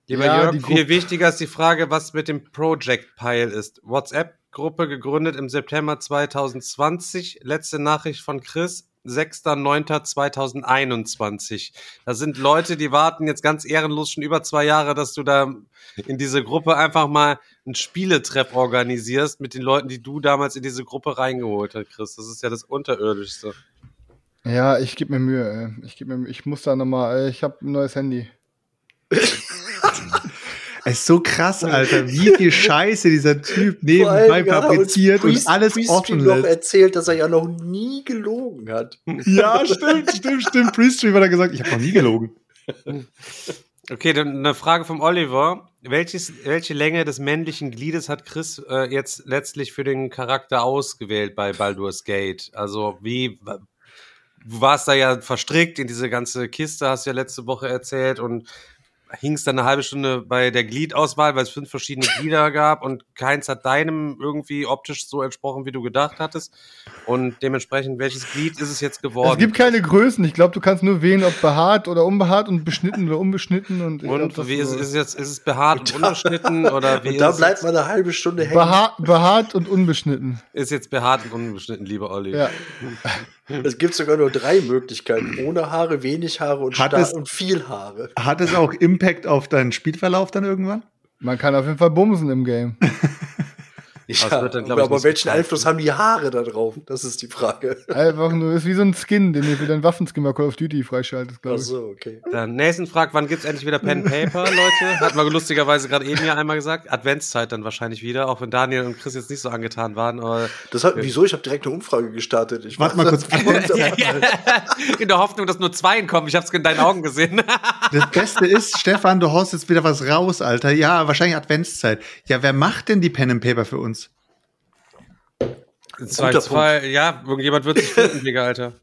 Lieber Ja, Jörg, viel wichtiger ist die Frage, was mit dem Project Pile ist. WhatsApp-Gruppe gegründet im September 2020. Letzte Nachricht von Chris, 6.9.2021. Da sind Leute, die warten jetzt ganz ehrenlos schon über zwei Jahre, dass du da in diese Gruppe einfach mal einen Spieletreff organisierst mit den Leuten, die du damals in diese Gruppe reingeholt hast, Chris. Das ist ja das Unterirdischste. Ja, ich gebe mir Mühe. ey. Ich, geb mir, Mühe. ich muss da nochmal, ich habe ein neues Handy. Es ist so krass, Alter, wie viel Scheiße dieser Typ allem nebenbei uns fabriziert und Pre- alles Pre-Stream offen noch lässt. erzählt, dass er ja noch nie gelogen hat. Ja, stimmt, stimmt, stimmt. Pre-Stream hat er gesagt, ich habe noch nie gelogen. Okay, dann eine Frage vom Oliver. Welches, welche Länge des männlichen Gliedes hat Chris äh, jetzt letztlich für den Charakter ausgewählt bei Baldur's Gate? Also wie, du warst da ja verstrickt in diese ganze Kiste, hast ja letzte Woche erzählt und hingst dann eine halbe Stunde bei der Gliedauswahl, weil es fünf verschiedene Glieder gab und keins hat deinem irgendwie optisch so entsprochen, wie du gedacht hattest. Und dementsprechend, welches Glied ist es jetzt geworden? Es gibt keine Größen. Ich glaube, du kannst nur wählen, ob behaart oder unbehaart und beschnitten oder unbeschnitten. Und, und glaub, wie ist, es jetzt, ist es behaart und unbeschnitten oder wie Und da ist es bleibt man eine halbe Stunde hängen. behaart, behaart und unbeschnitten. Ist jetzt behaart und unbeschnitten, lieber Olli. Ja. Es gibt sogar nur drei Möglichkeiten. Ohne Haare, wenig Haare und, Hat es- und viel Haare. Hat es auch Impact auf deinen Spielverlauf dann irgendwann? Man kann auf jeden Fall bumsen im Game. Ja, wird dann, aber nicht welchen Einfluss haben die Haare da drauf? Das ist die Frage. Einfach nur, ist wie so ein Skin, den du für deinen Waffenskin bei Call of Duty freischaltest, glaube Ach ich. so, okay. Dann Nathan fragt, wann gibt's endlich wieder Pen and Paper, Leute? Hat man lustigerweise gerade eben ja einmal gesagt. Adventszeit dann wahrscheinlich wieder, auch wenn Daniel und Chris jetzt nicht so angetan waren. Aber Das hat, wieso? Ich habe direkt eine Umfrage gestartet. Ich Warte mal kurz. in der Hoffnung, dass nur zwei kommen. Ich habe es in deinen Augen gesehen. Das Beste ist, Stefan, du haust jetzt wieder was raus, Alter. Ja, wahrscheinlich Adventszeit. Ja, wer macht denn die Pen and Paper für uns? Im Zweifelsfall, ja, irgendjemand wird sich finden, Digga, Alter.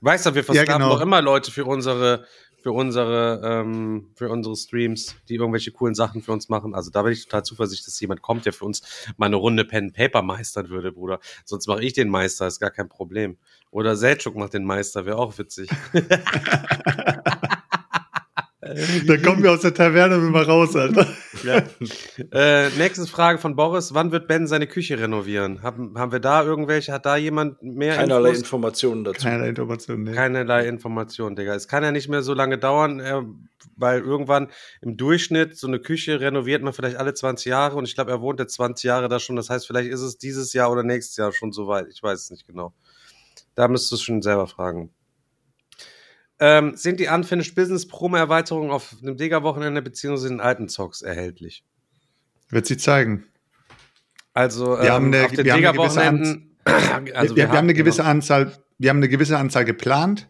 Weißt du, wir verskapen genau. doch immer Leute für unsere, für unsere, ähm, für unsere Streams, die irgendwelche coolen Sachen für uns machen. Also da bin ich total zuversichtlich, dass jemand kommt, der für uns mal eine Runde Pen Paper meistern würde, Bruder. Sonst mache ich den Meister, ist gar kein Problem. Oder Selchuk macht den Meister, wäre auch witzig. Da kommen wir aus der Taverne immer raus, Alter. Ja. äh, nächste Frage von Boris. Wann wird Ben seine Küche renovieren? Haben, haben wir da irgendwelche, hat da jemand mehr Keinerlei Infos? Informationen dazu. Keine Information, ne? Keinerlei Information, Digga. Es kann ja nicht mehr so lange dauern, äh, weil irgendwann im Durchschnitt so eine Küche renoviert man vielleicht alle 20 Jahre und ich glaube, er wohnt jetzt 20 Jahre da schon. Das heißt, vielleicht ist es dieses Jahr oder nächstes Jahr schon soweit. Ich weiß es nicht genau. Da müsstest du es schon selber fragen. Ähm, sind die Unfinished Business Promo-Erweiterungen auf dem Digga-Wochenende beziehungsweise in den alten Zocks erhältlich? Wird sich zeigen. Also Wir haben eine- auf den wir haben eine gewisse Digga-Wochenenden. also wir, wir haben eine gewisse genau. Anzahl, wir haben eine gewisse Anzahl geplant.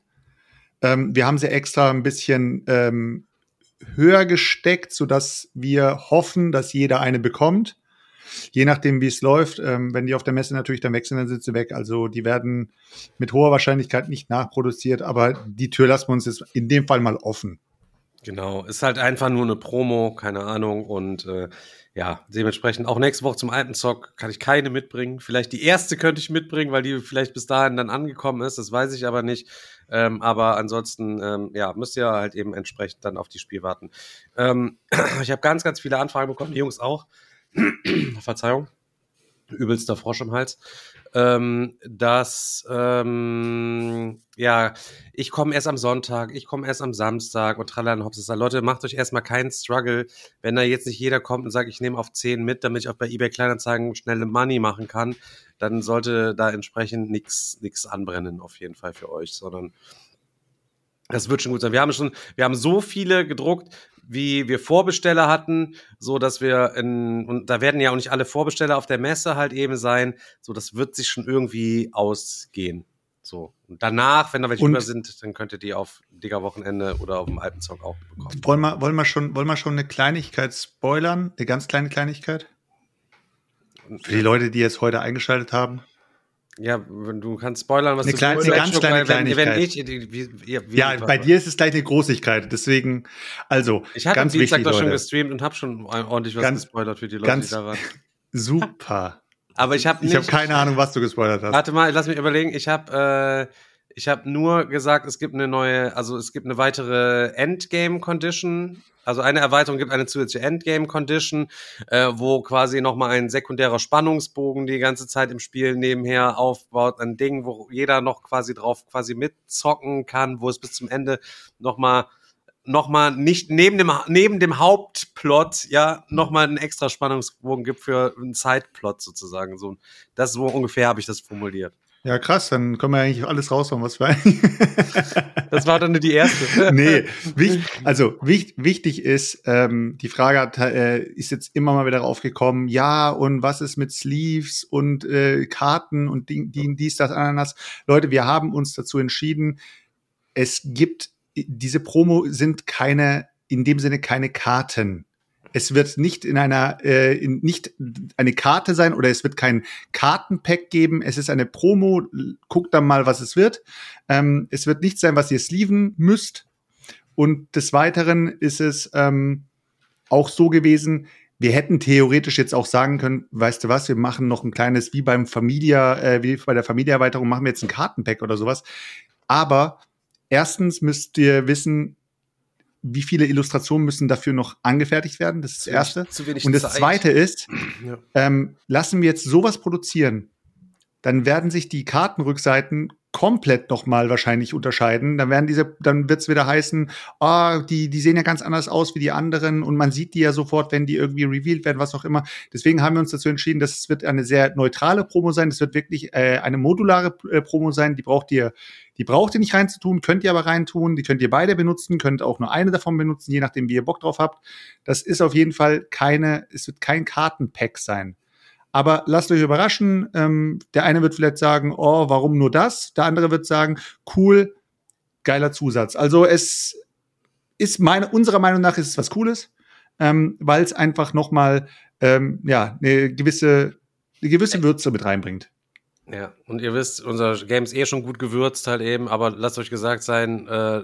Ähm, wir haben sie extra ein bisschen ähm, höher gesteckt, sodass wir hoffen, dass jeder eine bekommt. Je nachdem, wie es läuft, ähm, wenn die auf der Messe natürlich dann wechseln, dann sind sie weg. Also die werden mit hoher Wahrscheinlichkeit nicht nachproduziert, aber die Tür lassen wir uns jetzt in dem Fall mal offen. Genau, ist halt einfach nur eine Promo, keine Ahnung. Und äh, ja, dementsprechend auch nächste Woche zum alten Zock kann ich keine mitbringen. Vielleicht die erste könnte ich mitbringen, weil die vielleicht bis dahin dann angekommen ist, das weiß ich aber nicht. Ähm, aber ansonsten, ähm, ja, müsst ihr halt eben entsprechend dann auf die Spiel warten. Ähm, ich habe ganz, ganz viele Anfragen bekommen, die Jungs auch. Verzeihung. Übelster Frosch im Hals ähm, dass ähm, ja, ich komme erst am Sonntag, ich komme erst am Samstag und tralala hops ist Leute, macht euch erstmal keinen Struggle, wenn da jetzt nicht jeder kommt und sagt, ich nehme auf 10 mit, damit ich auch bei eBay Kleinanzeigen schnelle Money machen kann, dann sollte da entsprechend nichts nix anbrennen auf jeden Fall für euch, sondern das wird schon gut sein. Wir haben schon, wir haben so viele gedruckt, wie wir Vorbesteller hatten, so dass wir in, und da werden ja auch nicht alle Vorbesteller auf der Messe halt eben sein, so das wird sich schon irgendwie ausgehen. So. Und danach, wenn da welche Und- über sind, dann könnt ihr die auf Digger Wochenende oder auf dem Alpenzock auch bekommen. Wollen wir, wollen, wir schon, wollen wir schon eine Kleinigkeit spoilern? Eine ganz kleine Kleinigkeit? Für die Leute, die jetzt heute eingeschaltet haben. Ja, wenn du kannst spoilern, was Eine du kleine- eine ganz kleine Kleinigkeit. ich, wie, wie, wie, Ja, bei dir ist es gleich eine Großigkeit. Deswegen, also, Ich hatte ganz am Dienstag wichtig, doch schon gestreamt und habe schon ordentlich was Ganz- gespoilert für die Leute, ganz- die da waren. Super. Aber ich habe Ich habe keine Ahnung, was du gespoilert hast. Warte mal, lass mich überlegen. Ich habe äh, ich habe nur gesagt, es gibt eine neue, also es gibt eine weitere Endgame Condition. Also eine Erweiterung gibt eine zusätzliche Endgame Condition, äh, wo quasi nochmal ein sekundärer Spannungsbogen die ganze Zeit im Spiel nebenher aufbaut. Ein Ding, wo jeder noch quasi drauf quasi mitzocken kann, wo es bis zum Ende nochmal noch mal nicht neben dem neben dem Hauptplot ja noch mal einen extra Spannungsbogen gibt für einen Sideplot sozusagen so das so ungefähr habe ich das formuliert Ja, krass, dann können wir eigentlich alles raushauen, was wir eigentlich. das war dann nur die erste nee, wichtig, also wichtig, wichtig ist, ähm, die Frage hat, äh, ist jetzt immer mal wieder aufgekommen, ja, und was ist mit Sleeves und äh, Karten und die, die, dies, das, Ananas. Leute, wir haben uns dazu entschieden, es gibt, diese Promo sind keine, in dem Sinne keine Karten. Es wird nicht in einer, äh, in, nicht eine Karte sein oder es wird kein Kartenpack geben. Es ist eine Promo. Guckt dann mal, was es wird. Ähm, es wird nicht sein, was ihr sleeven müsst. Und des Weiteren ist es ähm, auch so gewesen, wir hätten theoretisch jetzt auch sagen können, weißt du was, wir machen noch ein kleines, wie beim Familia, äh, wie bei der Familieerweiterung, machen wir jetzt ein Kartenpack oder sowas. Aber erstens müsst ihr wissen, wie viele Illustrationen müssen dafür noch angefertigt werden. Das ist das Erste. zu wenig Und das Zeit. Zweite ist, Ja. ähm, lassen wir jetzt sowas produzieren, dann werden sich die Kartenrückseiten komplett nochmal wahrscheinlich unterscheiden. Dann werden diese, dann wird's wieder heißen, ah, die, die sehen ja ganz anders aus wie die anderen und man sieht die ja sofort, wenn die irgendwie revealed werden, was auch immer. Deswegen haben wir uns dazu entschieden, dass es wird eine sehr neutrale Promo sein. Es wird wirklich äh, eine modulare äh, Promo sein. Die braucht ihr, die braucht ihr nicht reinzutun, könnt ihr aber reintun. Die könnt ihr beide benutzen, könnt auch nur eine davon benutzen, je nachdem, wie ihr Bock drauf habt. Das ist auf jeden Fall keine, es wird kein Kartenpack sein. Aber lasst euch überraschen. Ähm, der eine wird vielleicht sagen, oh, warum nur das? Der andere wird sagen, cool, geiler Zusatz. Also es ist meine, unserer Meinung nach ist es was Cooles, ähm, weil es einfach noch mal ähm, ja eine gewisse eine gewisse Würze mit reinbringt. Ja, und ihr wisst, unser Game ist eh schon gut gewürzt halt eben, aber lasst euch gesagt sein, äh,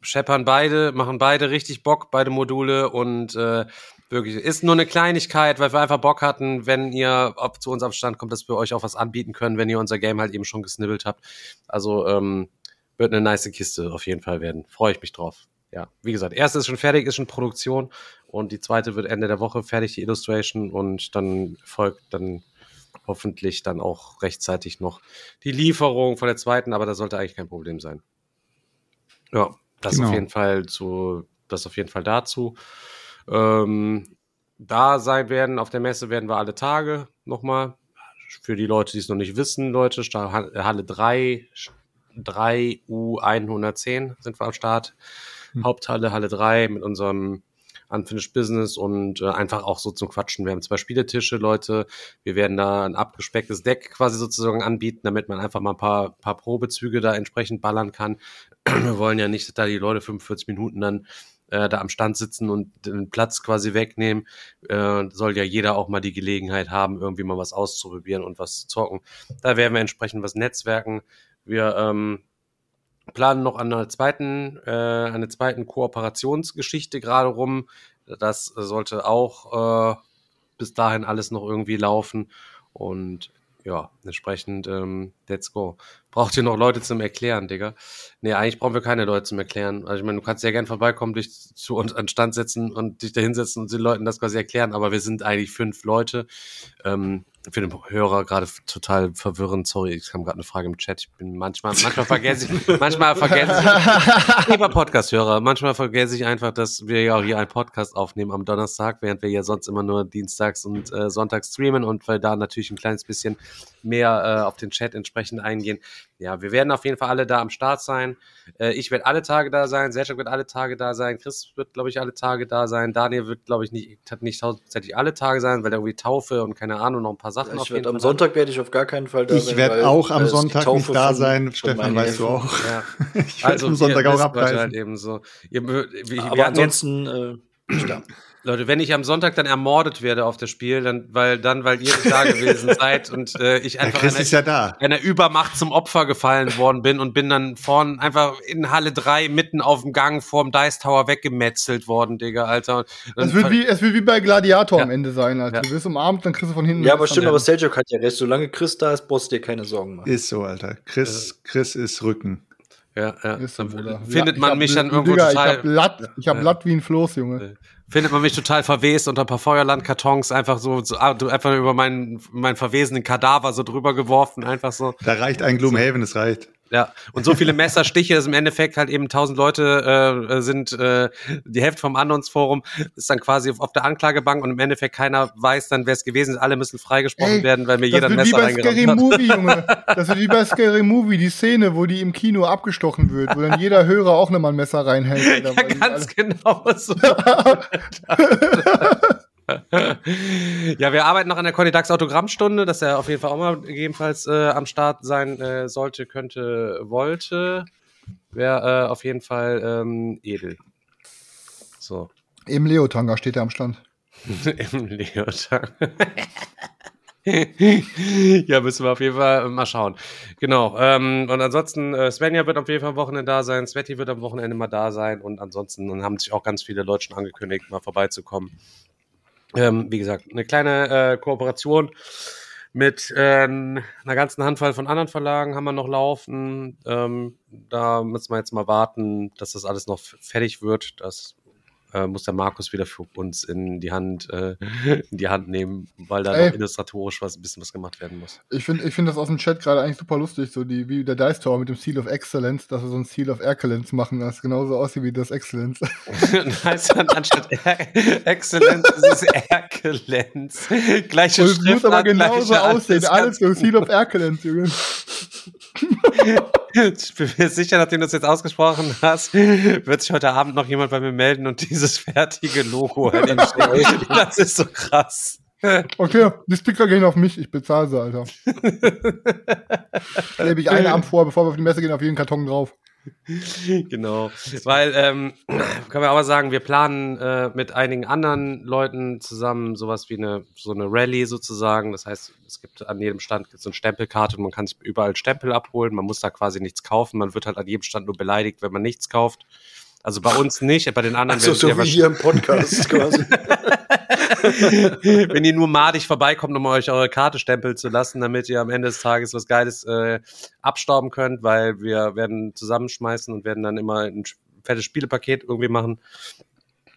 scheppern beide, machen beide richtig Bock, beide Module und äh, wirklich, ist nur eine Kleinigkeit, weil wir einfach Bock hatten, wenn ihr auf, zu uns auf Stand kommt, dass wir euch auch was anbieten können, wenn ihr unser Game halt eben schon gesnibbelt habt. Also ähm, wird eine nice Kiste auf jeden Fall werden. Freue ich mich drauf. Ja, wie gesagt, erste ist schon fertig, ist schon Produktion und die zweite wird Ende der Woche fertig, die Illustration und dann folgt dann hoffentlich dann auch rechtzeitig noch die Lieferung von der zweiten, aber das sollte eigentlich kein Problem sein. Ja, das Genau. auf jeden Fall zu, das auf jeden Fall dazu. Ähm, da sein werden, auf der Messe werden wir alle Tage nochmal. Für die Leute, die es noch nicht wissen, Leute, Halle 3, 3 U110 sind wir am Start. Haupthalle, Halle 3 mit unserem Unfinished Business und äh, einfach auch so zum Quatschen. Wir haben zwei Spieletische, Leute. Wir werden da ein abgespecktes Deck quasi sozusagen anbieten, damit man einfach mal ein paar, paar Probezüge da entsprechend ballern kann. Wir wollen ja nicht, dass da die Leute 45 Minuten dann äh, da am Stand sitzen und den Platz quasi wegnehmen. Äh, soll ja jeder auch mal die Gelegenheit haben, irgendwie mal was auszuprobieren und was zu zocken. Da werden wir entsprechend was netzwerken. Wir ähm, planen noch an einer zweiten, äh, einer zweiten Kooperationsgeschichte gerade rum. Das sollte auch äh, bis dahin alles noch irgendwie laufen. Und ja, entsprechend, ähm, let's go. Braucht ihr noch Leute zum Erklären, Digga? Nee, eigentlich brauchen wir keine Leute zum Erklären. Also ich meine, du kannst ja gern vorbeikommen, dich zu uns an Stand setzen und dich da hinsetzen und den Leuten das quasi erklären, aber wir sind eigentlich fünf Leute. Ähm, für den Hörer gerade total verwirrend. Sorry, ich kam gerade eine Frage im Chat. Ich bin manchmal, manchmal vergesse ich, manchmal vergesse ich, lieber Podcast-Hörer, manchmal vergesse ich einfach, dass wir ja auch hier einen Podcast aufnehmen am Donnerstag, während wir ja sonst immer nur dienstags und äh, sonntags streamen und weil da natürlich ein kleines bisschen mehr äh, auf den Chat entsprechend eingehen. Ja, wir werden auf jeden Fall alle da am Start sein. Äh, ich werde alle Tage da sein, Sergio wird alle Tage da sein, Chris wird, glaube ich, alle Tage da sein, Daniel wird, glaube ich, nicht, nicht tatsächlich alle Tage sein, weil er irgendwie Taufe und keine Ahnung, noch ein paar Sachen auf Ich jeden werd, am Fall Sonntag werde ich auf gar keinen Fall da Ich sein, werde weil, auch am Sonntag nicht da von- sein. von Stefan, weißt du Neffen. auch. Ja. Ich werde am Sonntag auch abreisen. Halt eben so. Ihr, wir, wir Aber hatten jetzt, ansonsten, äh, ich da. Leute, wenn ich am Sonntag dann ermordet werde auf das Spiel, dann weil dann weil ihr da gewesen seid und äh, ich einfach einer, ist ja da. einer Übermacht zum Opfer gefallen worden bin und bin dann vorn einfach in Halle 3 mitten auf dem Gang vorm Dice Tower weggemetzelt worden, Digga, Alter. Es wird, wie, es wird wie bei Gladiator Ja. am Ende sein. Alter. Ja. Du wirst umarmt, dann kriegst du von hinten. Ja, aber stimmt, aber Sergio hat ja recht. Solange Chris da ist, brauchst du dir keine Sorgen machen. Ist so, Alter. Chris, Chris ist Rücken. Ja, ja, Ist dann Bruder. findet Ja, man hab- mich dann irgendwo Digga, total Ich hab Latt, ich hab Ja. Latt wie ein Floß, Junge. findet man mich total verwest unter ein paar Feuerlandkartons, einfach so, so ah, einfach über meinen, meinen verwesenen Kadaver so drüber geworfen, einfach so. Da reicht ein Gloomhaven, es reicht. Ja, und so viele Messerstiche, dass im Endeffekt halt eben tausend Leute äh, sind, äh, die Hälfte vom Annonsforum ist dann quasi auf, auf der Anklagebank und im Endeffekt keiner weiß dann, wer es gewesen ist. Alle müssen freigesprochen Ey, werden, weil mir jeder ein Messer bei Scary reingerammt hat. Movie, Junge. Das wird wie bei Scary Movie, die Szene, wo die im Kino abgestochen wird, wo dann jeder Hörer auch nochmal ein Messer reinhält. Ja, ganz genau so. ja, wir arbeiten noch an der Conny Autogrammstunde, dass er auf jeden Fall auch mal gegebenenfalls äh, am Start sein äh, sollte, könnte, wollte. Wäre äh, auf jeden Fall ähm, edel. So. Im Leotanga steht er am Stand. Im Leotard. ja, müssen wir auf jeden Fall mal schauen. Genau. Ähm, und ansonsten, äh, Svenja wird auf jeden Fall am Wochenende da sein, Sveti wird am Wochenende mal da sein und ansonsten haben sich auch ganz viele Leute schon angekündigt, mal vorbeizukommen. Ähm, wie gesagt, eine kleine äh, Kooperation mit äh, einer ganzen Handvoll von anderen Verlagen haben wir noch laufen. Ähm, da müssen wir jetzt mal warten, dass das alles noch fertig wird. Das äh, muss der Markus wieder für uns in die Hand, äh, in die Hand nehmen, weil da Ey. noch illustratorisch was, ein bisschen was gemacht werden muss. Ich finde ich find das aus dem Chat gerade eigentlich super lustig, so die, wie der Dice Tower mit dem Seal of Excellence, dass wir so ein Seal of Excellence machen, das genauso aussieht wie das Excellence. dann anstatt er Exzellenz ist es Erkelenz. Gleiche Und es muss aber genauso aussehen, alles so Seal of Excellence, Junge. Ich bin mir sicher, nachdem du es jetzt ausgesprochen hast, wird sich heute Abend noch jemand bei mir melden und dieses fertige Logo. Das ist so krass. Okay, die Sticker gehen auf mich, ich bezahle sie, Alter. Klebe ich eine Amt vor, bevor wir auf die Messe gehen, auf jeden Karton drauf. Genau. Weil, ähm, können wir aber sagen, wir planen äh, mit einigen anderen Leuten zusammen sowas wie eine, so eine Rallye sozusagen. Das heißt, es gibt an jedem Stand so eine Stempelkarte und man kann sich überall Stempel abholen. Man muss da quasi nichts kaufen. Man wird halt an jedem Stand nur beleidigt, wenn man nichts kauft. Also bei uns nicht, bei den anderen Ach so, wie hier im Podcast quasi. wenn ihr nur madig vorbeikommt, um euch eure Karte stempeln zu lassen, damit ihr am Ende des Tages was Geiles äh, abstauben könnt, weil wir werden zusammenschmeißen und werden dann immer ein fettes Spielepaket irgendwie machen.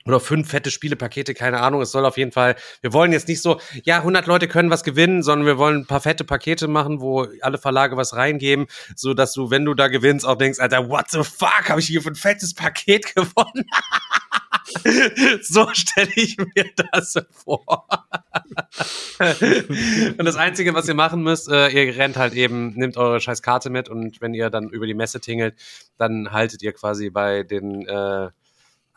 Oder fünf fette Spielepakete, keine Ahnung. Es soll auf jeden Fall, wir wollen jetzt nicht so, ja, 100 Leute können was gewinnen, sondern wir wollen ein paar fette Pakete machen, wo alle Verlage was reingeben, so dass du, wenn du da gewinnst, auch denkst, Alter, what the fuck, habe ich hier für ein fettes Paket gewonnen? so stelle ich mir das vor. und das Einzige, was ihr machen müsst, äh, ihr rennt halt eben, nehmt eure scheiß Karte mit und wenn ihr dann über die Messe tingelt, dann haltet ihr quasi bei den äh,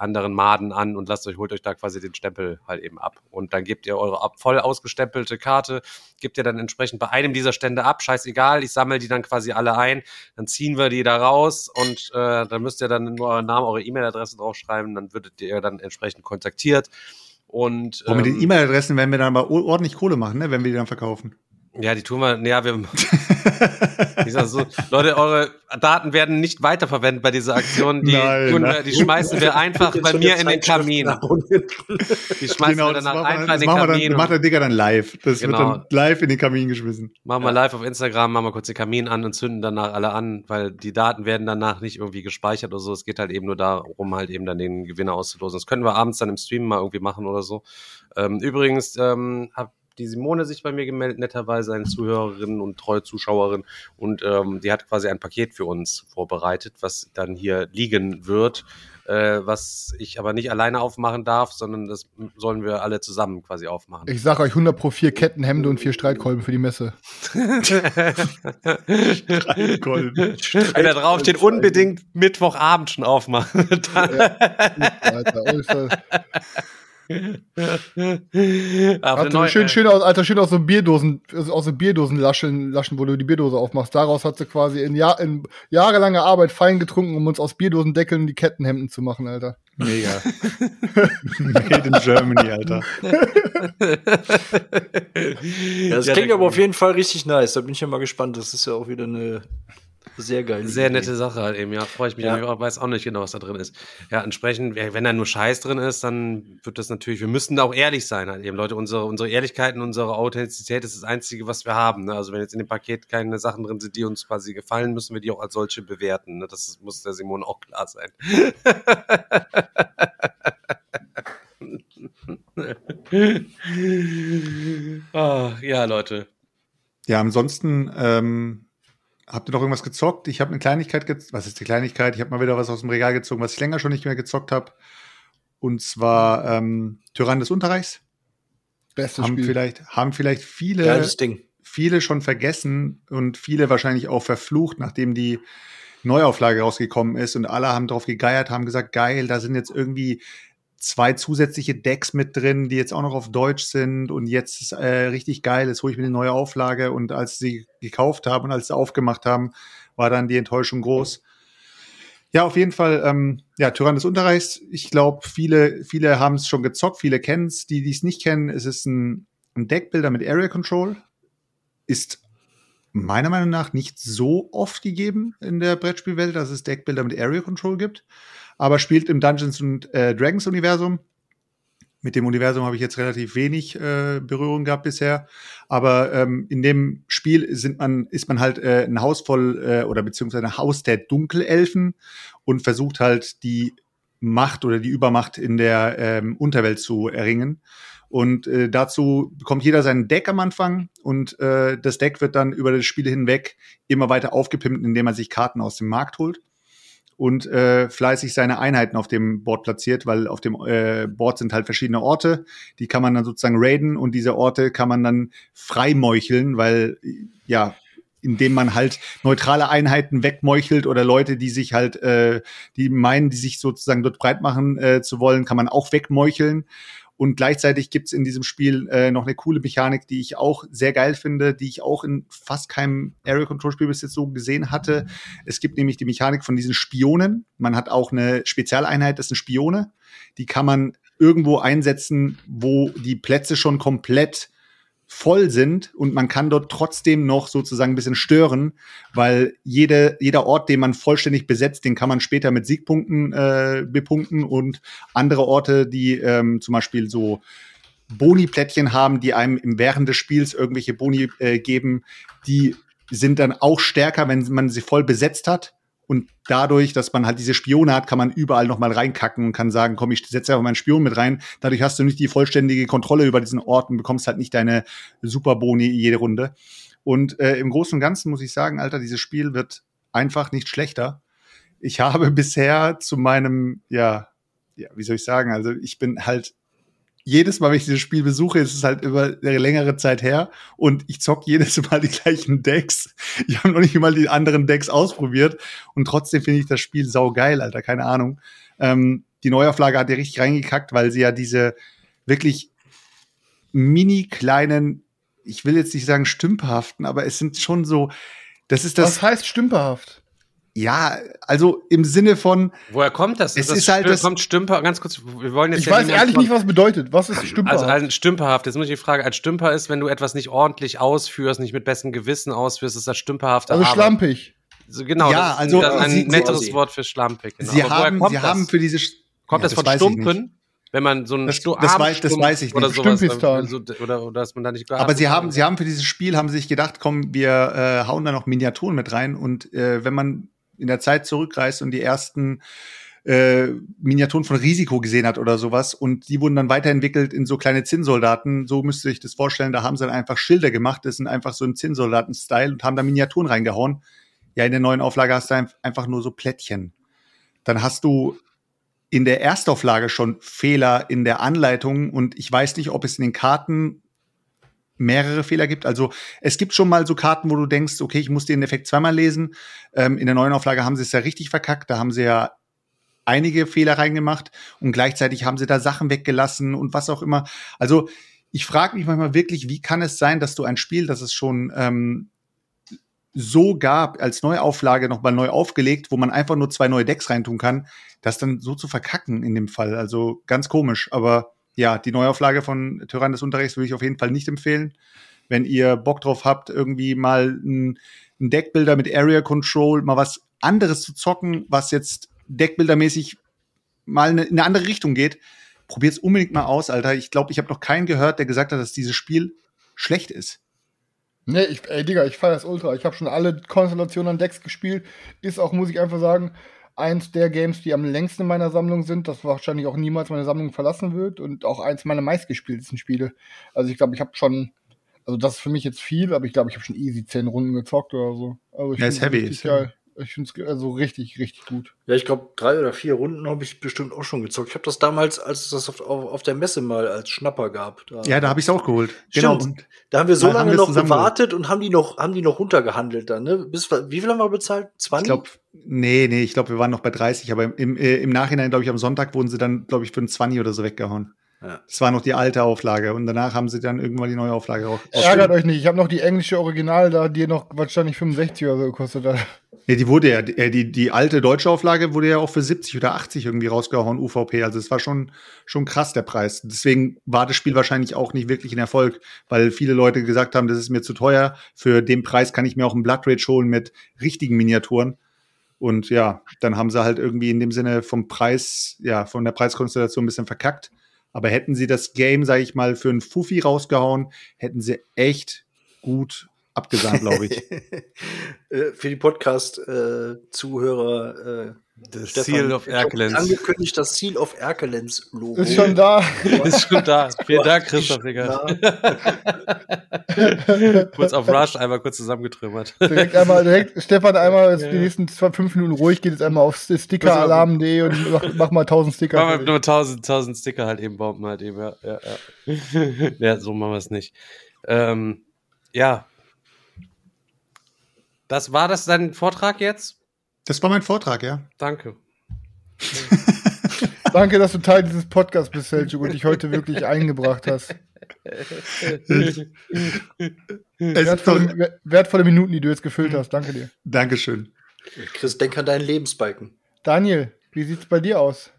anderen Maden an und lasst euch, holt euch da quasi den Stempel halt eben ab. Und dann gebt ihr eure ab, voll ausgestempelte Karte, gebt ihr dann entsprechend bei einem dieser Stände ab, scheißegal, ich sammle die dann quasi alle ein, dann ziehen wir die da raus und äh, dann müsst ihr dann nur euren Namen, eure E-Mail-Adresse draufschreiben, dann würdet ihr dann entsprechend kontaktiert. Und Und mit den ähm, E-Mail-Adressen werden wir dann aber ordentlich Kohle machen, ne, wenn wir die dann verkaufen. Ja, die tun wir, ja, wir, ich sag so, Leute, eure Daten werden nicht weiterverwendet bei dieser Aktion. Die, Nein, tun nein. wir, die schmeißen wir einfach bei mir in den Kamin. Die schmeißen wir das danach wir, einfach in den wir dann, Kamin. das macht der Digger dann live. Das Genau. wird dann live in den Kamin geschmissen. Machen wir live auf Instagram, machen wir kurz den Kamin an und zünden danach alle an, weil die Daten werden danach nicht irgendwie gespeichert oder so. Es geht halt eben nur darum, halt eben dann den Gewinner auszulosen. Das können wir abends dann im Stream mal irgendwie machen oder so. Ähm, übrigens ähm, hat die Simone sich bei mir gemeldet, netterweise eine Zuhörerin und treue Zuschauerin und ähm, die hat quasi ein Paket für uns vorbereitet, was dann hier liegen wird, äh, was ich aber nicht alleine aufmachen darf, sondern das sollen wir alle zusammen quasi aufmachen. Ich sag euch 100 pro vier Kettenhemde und vier Streitkolben für die Messe. Gold. Wenn da drauf steht, unbedingt Mittwochabend schon aufmachen. Dann- Alter, Alter, neue- schön, schön aus, Alter, schön aus so Bierdosen, aus so Bierdosen laschen, laschen, wo du die Bierdose aufmachst. Daraus hat sie quasi in, Jahr, in jahrelanger Arbeit fein getrunken, um uns aus Bierdosendeckeln die Kettenhemden zu machen, Alter. Mega. Made in Germany, Alter. Ja, das Ja, klingt aber auf jeden Fall richtig nice. Da bin ich ja mal gespannt. Das ist ja auch wieder eine sehr geile Sehr Idee. nette Sache halt eben, ja. Freue ich mich. Ja. aber Ich weiß auch nicht genau, was da drin ist. Ja, entsprechend, wenn da nur Scheiß drin ist, dann wird das natürlich, wir müssen da auch ehrlich sein halt eben. Leute, unsere, unsere Ehrlichkeit und unsere Authentizität ist das Einzige, was wir haben. Ne? Also wenn jetzt in dem Paket keine Sachen drin sind, die uns quasi gefallen, müssen wir die auch als solche bewerten. Ne? Das muss der Simone auch klar sein. ah, ja, Leute. Ja, ansonsten ähm, habt ihr noch irgendwas gezockt? Ich habe eine Kleinigkeit gezockt. Was ist die Kleinigkeit? Ich habe mal wieder was aus dem Regal gezogen, was ich länger schon nicht mehr gezockt habe. Und zwar ähm, Tyrann des Unterreichs. Bestes Haben Spiel. vielleicht, haben vielleicht viele, viele schon vergessen und viele wahrscheinlich auch verflucht, nachdem die Neuauflage rausgekommen ist und alle haben drauf gegeiert, haben gesagt, geil, da sind jetzt irgendwie zwei zusätzliche Decks mit drin, die jetzt auch noch auf Deutsch sind und jetzt äh, richtig geil, jetzt hole ich mir eine neue Auflage und als sie gekauft haben und als sie aufgemacht haben, war dann die Enttäuschung groß. Ja, auf jeden Fall, ähm, ja, Tyrann des Unterreichs. Ich glaube, viele, viele haben es schon gezockt, viele kennen es. Die, die es nicht kennen, es ist ein, ein Deckbilder mit Area Control. Ist meiner Meinung nach nicht so oft gegeben in der Brettspielwelt, dass es Deckbilder mit Area Control gibt. Aber spielt im Dungeons und äh, Dragons Universum. Mit dem Universum habe ich jetzt relativ wenig äh, Berührung gehabt bisher. Aber ähm, in dem Spiel sind man, ist man halt äh, ein Haus voll äh, oder beziehungsweise ein Haus der Dunkelelfen und versucht halt die Macht oder die Übermacht in der ähm, Unterwelt zu erringen. Und äh, dazu bekommt jeder sein Deck am Anfang und äh, das Deck wird dann über das Spiel hinweg immer weiter aufgepimpt, indem man sich Karten aus dem Markt holt und äh, fleißig seine Einheiten auf dem Board platziert, weil auf dem äh, Board sind halt verschiedene Orte, die kann man dann sozusagen raiden und diese Orte kann man dann freimeucheln, weil ja, indem man halt neutrale Einheiten wegmeuchelt oder Leute, die sich halt, äh, die meinen, die sich sozusagen dort breit machen äh, zu wollen, kann man auch wegmeucheln. Und gleichzeitig gibt's in diesem Spiel äh, noch eine coole Mechanik, die ich auch sehr geil finde, die ich auch in fast keinem Area Control Spiel bis jetzt so gesehen hatte. Es gibt nämlich die Mechanik von diesen Spionen. Man hat auch eine Spezialeinheit, das sind Spione. Die kann man irgendwo einsetzen, wo die Plätze schon komplett voll sind und man kann dort trotzdem noch sozusagen ein bisschen stören, weil jede, jeder Ort, den man vollständig besetzt, den kann man später mit Siegpunkten äh, bepunkten und andere Orte, die ähm, zum Beispiel so Boni-Plättchen haben, die einem im während des Spiels irgendwelche Boni äh, geben, die sind dann auch stärker, wenn man sie voll besetzt hat. Und dadurch, dass man halt diese Spione hat, kann man überall noch mal reinkacken und kann sagen, komm, ich setze einfach meinen Spion mit rein. Dadurch hast du nicht die vollständige Kontrolle über diesen Ort und bekommst halt nicht deine Superboni jede Runde. Und äh, im Großen und Ganzen muss ich sagen, Alter, dieses Spiel wird einfach nicht schlechter. Ich habe bisher zu meinem, ja, ja, wie soll ich sagen, also ich bin halt jedes Mal, wenn ich dieses Spiel besuche, ist es halt über eine längere Zeit her und ich zock jedes Mal die gleichen Decks. Ich habe noch nicht mal die anderen Decks ausprobiert und trotzdem finde ich das Spiel saugeil, Alter, keine Ahnung. Ähm, die Neuauflage hat ja richtig reingekackt, weil sie ja diese wirklich mini kleinen, ich will jetzt nicht sagen stümperhaften, aber es sind schon so, das ist das, Was heißt stümperhaft? Ja, also im Sinne von, Woher kommt das? Es das ist halt das- kommt Stümper, ganz kurz, wir wollen jetzt Ich ja weiß ehrlich von- nicht, was bedeutet. Was ist Stümper? Also ein stümperhaft, jetzt muss ich die Frage, ein Stümper ist, wenn du etwas nicht ordentlich ausführst, nicht mit bestem Gewissen ausführst, ist das stümperhafte also Arbeit. schlampig. So, genau, Ja, das ist also ein Sie- netteres Sie- Wort für schlampig. Genau. sie haben, kommt sie das? haben für diese, Kommt Ja, das von ich nicht. Stumpen? Wenn man so ein Das- das weiß- das weiß ich oder nicht. sowas, Stümpistan. so, oder, oder dass man da nicht Aber sie haben, sie haben für dieses Spiel haben sie sich gedacht, komm, wir äh, hauen da noch Miniaturen mit rein und äh, wenn man in der Zeit zurückreist und die ersten äh, Miniaturen von Risiko gesehen hat oder sowas und die wurden dann weiterentwickelt in so kleine Zinnsoldaten, so müsst ihr euch das vorstellen, da haben sie dann einfach Schilder gemacht, das sind einfach so ein Zinnsoldaten-Style und haben da Miniaturen reingehauen. Ja, in der neuen Auflage hast du ein- einfach nur so Plättchen. Dann hast du in der Erstauflage schon Fehler in der Anleitung und ich weiß nicht, ob es in den Karten mehrere Fehler gibt. Also es gibt schon mal so Karten, wo du denkst, okay, ich muss den Effekt zweimal lesen. Ähm, in der neuen Auflage haben sie es ja richtig verkackt. Da haben sie ja einige Fehler reingemacht und gleichzeitig haben sie da Sachen weggelassen und was auch immer. Also ich frage mich manchmal wirklich, wie kann es sein, dass du ein Spiel, das es schon ähm, so gab, als Neuauflage nochmal neu aufgelegt, wo man einfach nur zwei neue Decks reintun kann, das dann so zu verkacken in dem Fall. Also ganz komisch. Aber ja, die Neuauflage von Tyrann des Unterrichts würde ich auf jeden Fall nicht empfehlen. Wenn ihr Bock drauf habt, irgendwie mal ein, ein Deckbilder mit Area Control, mal was anderes zu zocken, was jetzt Deckbildermäßig mal in eine andere Richtung geht, probiert's unbedingt mal aus, Alter. Ich glaube, ich habe noch keinen gehört, der gesagt hat, dass dieses Spiel schlecht ist. Nee, ich, ey, Digga, ich feiere das ultra. Ich habe schon alle Konstellationen an Decks gespielt. Ist auch, muss ich einfach sagen, eins der Games, die am längsten in meiner Sammlung sind, das wahrscheinlich auch niemals meine Sammlung verlassen wird und auch eins meiner meistgespieltesten Spiele. Also ich glaube, ich habe schon, also das ist für mich jetzt viel, aber ich glaube, ich habe schon easy zehn Runden gezockt oder so. Also ich Ja, ist heavy, ist geil. Ich finde es also richtig, richtig gut. Ja, ich glaube, drei oder vier Runden habe ich bestimmt auch schon gezockt. Ich habe das damals, als es das auf, auf, auf der Messe mal als Schnapper gab. Da, Ja, da habe ich es auch geholt. Stimmt. Und da haben wir so Da lange noch gewartet und haben die noch, haben die noch runtergehandelt dann, ne? Bis, wie viel haben wir bezahlt? 20? ich glaube, nee, nee, ich glaube, wir waren noch bei 30, aber im, äh, im Nachhinein, glaube ich, am Sonntag wurden sie dann, glaube ich, für einen 20 oder so weggehauen. Ja. Das war noch die alte Auflage und danach haben sie dann irgendwann die neue Auflage auch. Ärgert euch nicht, ich habe noch die englische Original da, die noch wahrscheinlich 65 oder so gekostet hat. Nee, die wurde ja, äh, die, die alte deutsche Auflage wurde ja auch für 70 oder 80 irgendwie rausgehauen, UVP. Also es war schon, schon krass, der Preis. Deswegen war das Spiel wahrscheinlich auch nicht wirklich ein Erfolg, weil viele Leute gesagt haben, das ist mir zu teuer. Für den Preis kann ich mir auch einen Blood Rage holen mit richtigen Miniaturen. Und ja, dann haben sie halt irgendwie in dem Sinne vom Preis, ja, von der Preiskonstellation ein bisschen verkackt. Aber hätten sie das Game, sage ich mal, für einen Fuffi rausgehauen, hätten sie echt gut abgesahnt, glaube ich. Äh, Für die Podcast-Zuhörer äh, Das Stefan, Seal of Erkelenz. Angekündigt das Seal of Erkelenz Logo. Ist schon da. Ist schon da. Vielen Dank, Christoph, Digga. kurz auf Rush, einmal kurz zusammengetrümmert. direkt einmal, direkt, Stefan, einmal jetzt die nächsten zwei, fünf Minuten ruhig, geht jetzt einmal auf stickeralarm.de und mach, mach mal 1000 Sticker. Machen wir fertig. nur 1000, 1000 Sticker halt eben, bomben halt eben, ja. Ja, ja. ja so machen wir es nicht. Ähm, ja. Das war das dein Vortrag jetzt? Das war mein Vortrag, ja. Danke. Danke, dass du Teil dieses Podcasts bist, Selchuk, und dich heute wirklich eingebracht hast. Es Wertvolle, wer- wertvolle Minuten, die du jetzt gefüllt hast. Danke dir. Dankeschön. Chris, denk an deinen Lebensbalken. Daniel, wie sieht's bei dir aus?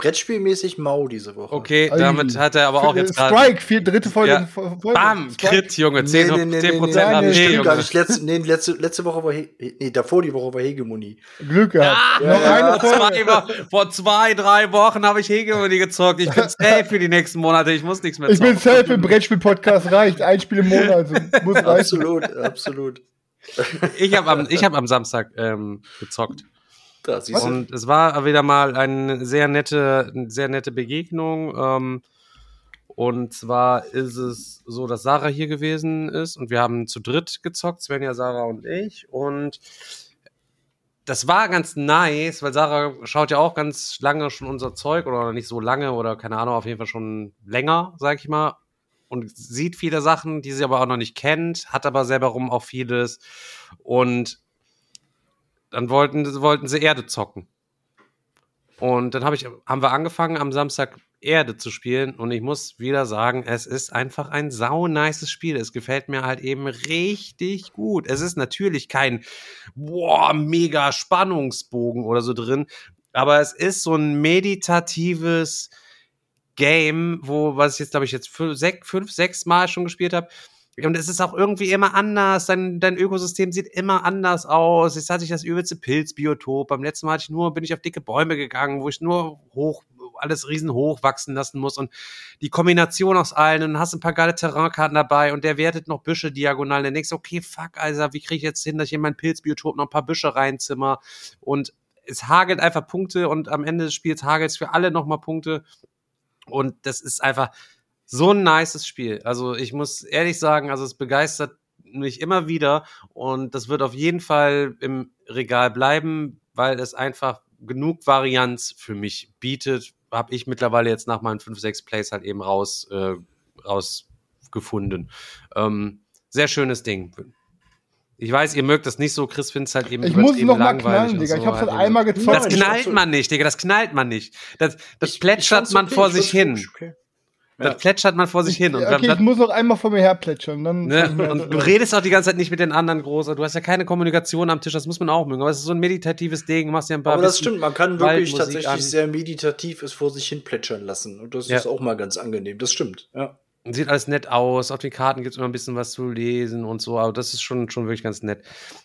Brettspielmäßig mau diese Woche. Okay, Ei. damit hat er aber auch jetzt gerade. Strike, vier, dritte Folge. Ja. Folge. Bam, Strike. Crit, Junge, 10, Nee, nee, nee, 10 nee, Prozent nee, AP, nee, gar Junge. nicht. Letzte, nee, letzte, letzte Woche war He nee, davor die Woche war Hegemonie. Glück gehabt. Ja, Noch ja, eine vor, zwei, vor zwei, drei Wochen habe ich Hegemony gezockt. Ich bin safe für die nächsten Monate. Ich muss nichts mehr Ich bin zocken. safe im Brettspiel-Podcast, reicht. Ein Spiel im Monat. Also muss reichen. Absolut, absolut. Ich habe am, ich hab am Samstag ähm, gezockt. Da siehst du. Und es war wieder mal eine sehr nette, eine sehr nette Begegnung. Ähm, und zwar ist es so, dass Sarah hier gewesen ist und wir haben zu dritt gezockt, Svenja, Sarah und ich. Und das war ganz nice, weil Sarah schaut ja auch ganz lange schon unser Zeug oder nicht so lange oder keine Ahnung, auf jeden Fall schon länger, sag ich mal. Und sieht viele Sachen, die sie aber auch noch nicht kennt, hat aber selber rum auch vieles. Und dann wollten, wollten sie Erde zocken. Und dann hab ich, haben wir angefangen am Samstag Erde zu spielen. Und ich muss wieder sagen, es ist einfach ein sau nices Spiel. Es gefällt mir halt eben richtig gut. Es ist natürlich kein, boah, mega Spannungsbogen oder so drin. Aber es ist so ein meditatives Game, wo, was ich jetzt, glaube ich, jetzt fünf, sechs Mal schon gespielt habe. Und es ist auch irgendwie immer anders. Dein, dein Ökosystem sieht immer anders aus. Jetzt hatte ich das übelste Pilzbiotop. Beim letzten Mal hatte ich nur, bin ich auf dicke Bäume gegangen, wo ich nur hoch, alles riesen hoch wachsen lassen muss. Und die Kombination aus allen, und hast ein paar geile Terrainkarten dabei und der wertet noch Büsche diagonal. Dann denkst du, okay, fuck, Alter, wie kriege ich jetzt hin, dass ich in mein Pilzbiotop noch ein paar Büsche reinzimmer? Und es hagelt einfach Punkte und am Ende des Spiels hagelt es für alle nochmal Punkte. Und das ist einfach so ein nices Spiel. Also ich muss ehrlich sagen, also es begeistert mich immer wieder und das wird auf jeden Fall im Regal bleiben, weil es einfach genug Varianz für mich bietet. Habe ich mittlerweile jetzt nach meinen 5, 6 Plays halt eben raus, äh, rausgefunden. Ähm, sehr schönes Ding. Ich weiß, ihr mögt das nicht so, Chris findet es halt eben Ich muss übertrieben noch mal knallen, Digga. so Ich hab's halt eben einmal so. gezockt. Das knallt man nicht, Digga, das knallt man nicht. Das, das Ich- plätschert ich man okay, vor ich sich hin. okay. Das plätschert man vor sich hin. Und, okay, ich dann, muss noch einmal vor mir her plätschern. Dann ne? und du redest auch die ganze Zeit nicht mit den anderen groß. Du hast ja keine Kommunikation am Tisch, das muss man auch mögen. Aber es ist so ein meditatives Ding, du machst ja ein paar Aber das bisschen stimmt, man kann wirklich tatsächlich an. sehr meditativ es vor sich hin plätschern lassen. Und das Ja. ist auch mal ganz angenehm. Das stimmt, ja. Sieht alles nett aus. Auf den Karten gibt es immer ein bisschen was zu lesen und so. Aber das ist schon, schon wirklich ganz nett.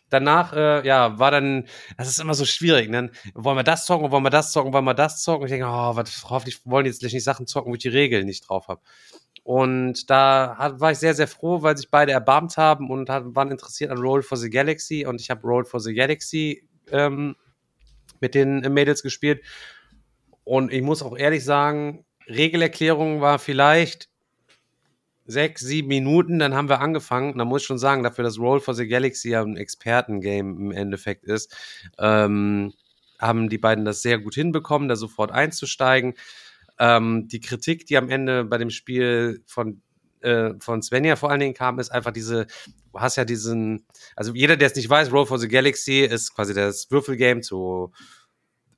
Danach, äh, ja, war dann, das ist immer so schwierig. Dann wollen wir das zocken, wollen wir das zocken, wollen wir das zocken. Ich denke, oh, was, hoffentlich wollen jetzt nicht Sachen zocken, wo ich die Regeln nicht drauf habe. Und da hat, war ich sehr, sehr froh, weil sich beide erbarmt haben und hat, waren interessiert an Roll for the Galaxy. Und ich habe Roll for the Galaxy ähm, mit den Mädels gespielt. Und ich muss auch ehrlich sagen, Regelerklärung war vielleicht sechs, sieben Minuten, dann haben wir angefangen. Und Da muss ich schon sagen, dafür, dass Roll for the Galaxy ja ein Expertengame im Endeffekt ist, ähm, haben die beiden das sehr gut hinbekommen, da sofort einzusteigen. Ähm, die Kritik, die am Ende bei dem Spiel von äh, von Svenja vor allen Dingen kam, ist einfach diese, du hast ja diesen, also jeder, der es nicht weiß, Roll for the Galaxy ist quasi das Würfelgame zu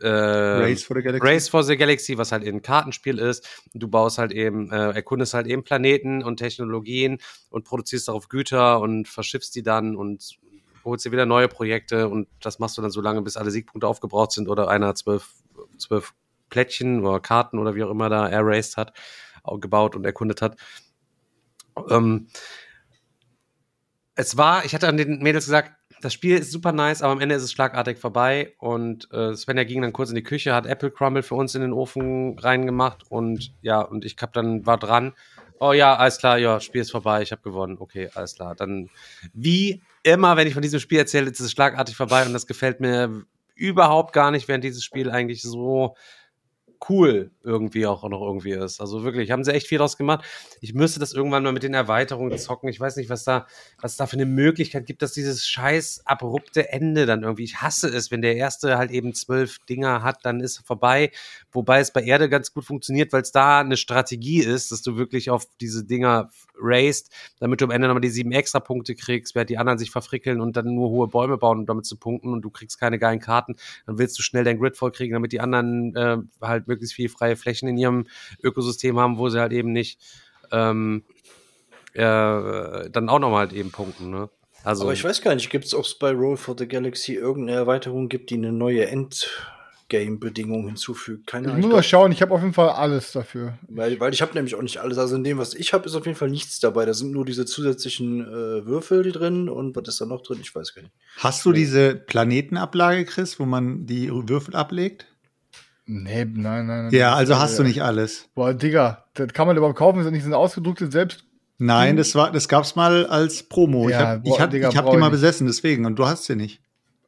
äh, Race for the Galaxy. Race for the Galaxy, was halt eben ein Kartenspiel ist. Du baust halt eben, äh, erkundest halt eben Planeten und Technologien und produzierst darauf Güter und verschiffst die dann und holst dir wieder neue Projekte und das machst du dann so lange, bis alle Siegpunkte aufgebraucht sind oder einer zwölf, zwölf Plättchen oder Karten oder wie auch immer da erased hat, gebaut und erkundet hat. Ähm, es war, ich hatte an den Mädels gesagt, das Spiel ist super nice, aber am Ende ist es schlagartig vorbei. Und äh, Svenja ging dann kurz in die Küche, hat Apple Crumble für uns in den Ofen reingemacht und ja, und ich hab dann war dran. Oh ja, alles klar, ja, Spiel ist vorbei, ich habe gewonnen. Okay, alles klar. Dann wie immer, wenn ich von diesem Spiel erzähle, ist es schlagartig vorbei und das gefällt mir überhaupt gar nicht, während dieses Spiel eigentlich so cool irgendwie auch noch irgendwie ist. Also wirklich, haben sie echt viel draus gemacht. Ich müsste das irgendwann mal mit den Erweiterungen zocken. Ich weiß nicht, was da, was da für eine Möglichkeit gibt, dass dieses scheiß abrupte Ende dann irgendwie. Ich hasse es, wenn der erste halt eben zwölf Dinger hat, dann ist vorbei. Wobei es bei Erde ganz gut funktioniert, weil es da eine Strategie ist, dass du wirklich auf diese Dinger raced, damit du am Ende nochmal die sieben extra Punkte kriegst, während die anderen sich verfrickeln und dann nur hohe Bäume bauen, um damit zu punkten und du kriegst keine geilen Karten. Dann willst du schnell dein Grid voll kriegen, damit die anderen äh, halt möglichst viel freie Flächen in ihrem Ökosystem haben, wo sie halt eben nicht ähm, äh, dann auch nochmal halt eben punkten. Ne? Also, Aber ich weiß gar nicht, gibt es, ob es bei Roll for the Galaxy irgendeine Erweiterung gibt, die eine neue Endgame-Bedingung hinzufügt? Keine Ich Ahnung. muss mal schauen, ich habe auf jeden Fall alles dafür. Weil, weil ich habe nämlich auch nicht alles. Also in dem, was ich habe, ist auf jeden Fall nichts dabei. Da sind nur diese zusätzlichen äh, Würfel drin und was ist da noch drin? Ich weiß gar nicht. Hast du diese Planetenablage, Chris, wo man die Würfel ablegt? Nee, nein, nein. nein. Ja, also Das- hast du nicht alles. Boah, Digga, das kann man überhaupt kaufen, ist das nicht so ein ausgedruckte selbst. Nein, das war, das gab's mal als Promo. Ja, ich hab, boah, ich hab, Digga, ich hab die ich mal besessen, deswegen. Und du hast sie nicht.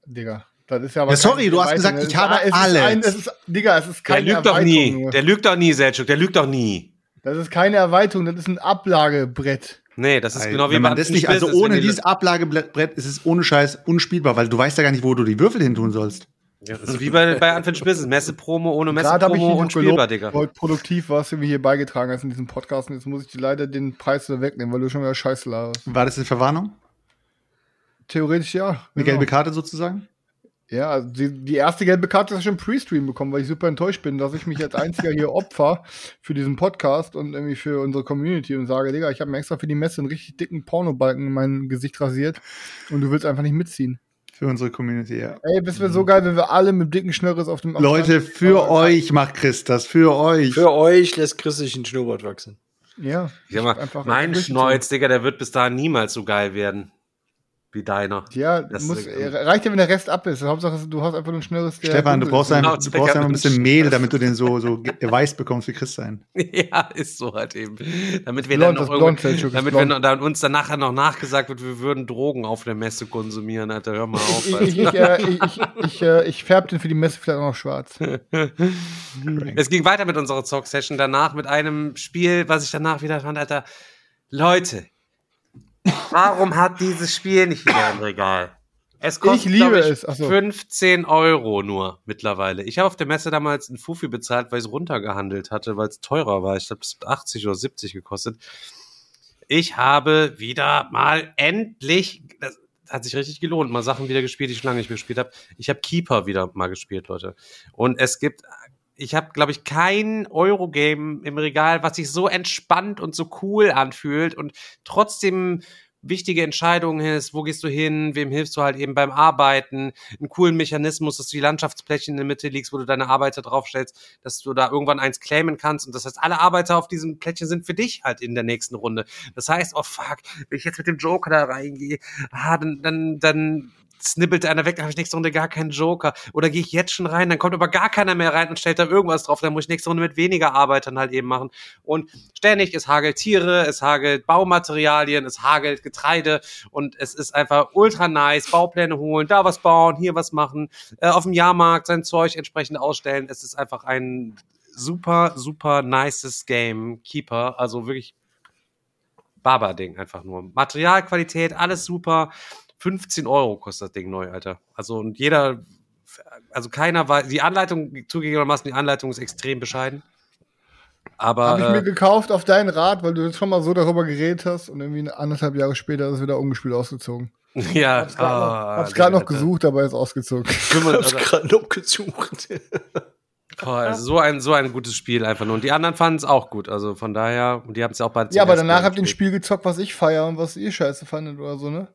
Digga, das ist ja aber. Ja, sorry, du hast gesagt, Es ich habe es alles. Ist ein, es ist, Digga, es ist der keine lügt doch nie. nur. Der lügt doch nie, Selchuk. Der lügt doch nie. Das ist keine Erweiterung, das ist ein Ablagebrett. Nee, das ist Ey, genau wie man das nicht, also ohne die- dieses Ablagebrett ist es ohne Scheiß unspielbar, weil du weißt ja gar nicht, wo du die Würfel hin tun sollst. Ja, das ist wie bei, bei Anfang Spitz. Messe-Promo ohne Gerade habe ich Messe-Promo und spielbar, gelobt, Digga. voll produktiv, was du mir hier beigetragen hast in diesem Podcast. Und jetzt muss ich dir leider den Preis wieder wegnehmen, weil du schon wieder Scheiße laberst. War das eine Verwarnung? Theoretisch ja. Eine genau. gelbe Karte sozusagen? Ja, also die, die erste gelbe Karte ist schon im Pre-Stream bekommen, weil ich super enttäuscht bin, dass ich mich als einziger hier opfer für diesen Podcast und irgendwie für unsere Community und sage, Digga, ich habe mir extra für die Messe einen richtig dicken Pornobalken in mein Gesicht rasiert und du willst einfach nicht mitziehen. Für unsere Community, ja. Ey, das wäre so geil, wenn wir alle mit dicken Schnörres auf dem auf Leute, für Aber- euch macht Chris das, für euch. Für euch lässt Chris sich ein Schnurrbart wachsen. Ja. Ich sag mal, einfach mein. Schnäuz, Digga, der wird bis dahin niemals so geil werden. Wie deiner. Ja, Das muss, ist- äh, reicht ja, wenn der Rest ab ist. Hauptsache, du hast einfach nur ein schnelles. der Stefan, du brauchst, ist. ein, Genau, du brauchst einfach ein bisschen Mehl, damit du den so, so weiß bekommst wie Chris sein. Ja, ist so halt eben. Damit wir Blond, dann noch Blond, damit wir dann uns dann nachher noch nachgesagt wird, wir würden Drogen auf der Messe konsumieren, Alter. Hör mal auf. Ich, Alter. ich, ich, äh, ich, ich, ich, äh, ich färbe den für die Messe vielleicht auch noch schwarz. Es ging weiter mit unserer Zock-Session danach mit einem Spiel, was ich danach wieder fand, Alter. Leute, warum hat dieses Spiel nicht wieder im Regal? Es kostet, Ich ich, es. So. 15 Euro nur mittlerweile. Ich habe auf der Messe damals einen Fufi bezahlt, weil ich es runtergehandelt hatte, weil es teurer war. Ich glaube, es hat 80 oder 70 gekostet. Ich habe wieder mal endlich, das hat sich richtig gelohnt, mal Sachen wieder gespielt, die ich schon lange nicht mehr gespielt habe. Ich habe Keeper wieder mal gespielt, Leute. Und es gibt, ich habe, glaube ich, kein Eurogame im Regal, was sich so entspannt und so cool anfühlt. Und trotzdem wichtige Entscheidungen ist, wo gehst du hin, wem hilfst du halt eben beim Arbeiten, einen coolen Mechanismus, dass du die Landschaftsplättchen in der Mitte liegst, wo du deine Arbeiter draufstellst, dass du da irgendwann eins claimen kannst. Und das heißt, alle Arbeiter auf diesem Plättchen sind für dich halt in der nächsten Runde. Das heißt, oh fuck, wenn ich jetzt mit dem Joker da reingehe, ah, dann, dann, dann snibbelt einer weg, dann habe ich nächste Runde gar keinen Joker. Oder gehe ich jetzt schon rein, dann kommt aber gar keiner mehr rein und stellt da irgendwas drauf, dann muss ich nächste Runde mit weniger Arbeitern halt eben machen. Und ständig, es hagelt Tiere, es hagelt Baumaterialien, es hagelt Getreide und es ist einfach ultra nice. Baupläne holen, da was bauen, hier was machen, äh, auf dem Jahrmarkt sein Zeug entsprechend ausstellen. Es ist einfach ein super, super nices Game. Keeper, also wirklich Baba-Ding einfach nur. Materialqualität, alles super. 15 Euro kostet das Ding neu, Alter. Also und jeder, also keiner weiß, die Anleitung, zugegebenermaßen, die Anleitung ist extrem bescheiden. Aber Habe ich mir äh, gekauft auf deinen Rat, weil du jetzt schon mal so darüber geredet hast und irgendwie anderthalb Jahre später ist es wieder ungespielt ausgezogen. ja, Hab's gerade noch, ah, hab's grad noch Alter. gesucht, aber er ist ausgezogen. Ich hab's gerade noch gesucht. Boah, also so ein so ein gutes Spiel einfach nur. Und die anderen fanden es auch gut. Also von daher, und die haben es ja auch beide Ja, aber danach habt ihr ein. Spiel gezockt, was ich feier und was ihr scheiße fandet oder so, ne?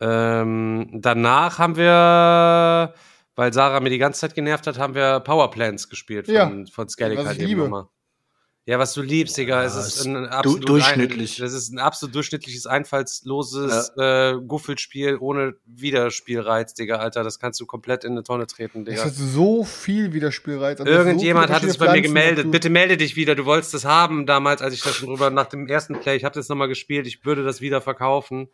Ähm, danach haben wir, weil Sarah mir die ganze Zeit genervt hat, haben wir Powerplants gespielt von, Ja, von Skellig halt eben nochmal. Ja, was du liebst, Digga. es ist ein absolut durchschnittlich. Ein, das ist ein absolut durchschnittliches, einfallsloses äh, Guffelspiel ohne Wiederspielreiz, Digga, Alter. Das kannst du komplett in eine Tonne treten, Es Digga. hat so viel Widerspielreiz. also Irgendjemand so hat es bei mir gemeldet. Bitte melde dich wieder. Du wolltest das haben damals, als ich das schon drüber nach dem ersten Play. Ich habe das nochmal gespielt. Ich würde das wieder verkaufen.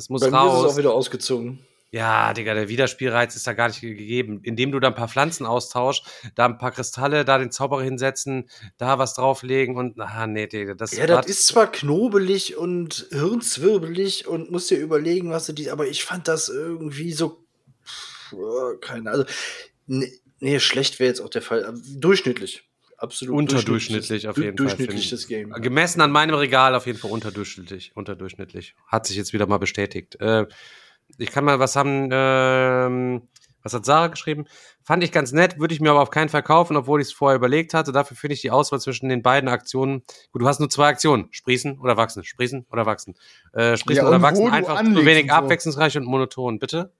Das muss Bei mir ist es raus. auch wieder ausgezogen. Ja, Digga, der Wiederspielreiz ist da gar nicht gegeben. Indem du da ein paar Pflanzen austauschst, da ein paar Kristalle, da den Zauberer hinsetzen, da was drauflegen und, ah, nee, Digga, das Ja, das ist zwar knobelig und hirnzwirbelig und musst dir überlegen, was du die, aber ich fand das irgendwie so, pff, keine, also, nee, nee schlecht wäre jetzt auch der Fall, aber durchschnittlich. Absolut. Unterdurchschnittlich auf jeden Fall, Durchschnittliches Game. gemessen an meinem Regal auf jeden Fall unterdurchschnittlich. Unterdurchschnittlich. Hat sich jetzt wieder mal bestätigt. Äh, ich kann mal was haben, ähm, was hat Sarah geschrieben? Fand ich ganz nett, würde ich mir aber auf keinen Fall kaufen, obwohl ich es vorher überlegt hatte. Dafür finde ich die Auswahl zwischen den beiden Aktionen. Gut, du hast nur zwei Aktionen. Sprießen oder wachsen. Sprießen oder wachsen. Äh, sprießen Ja, oder wachsen einfach zu wenig so. abwechslungsreich und monoton. Bitte?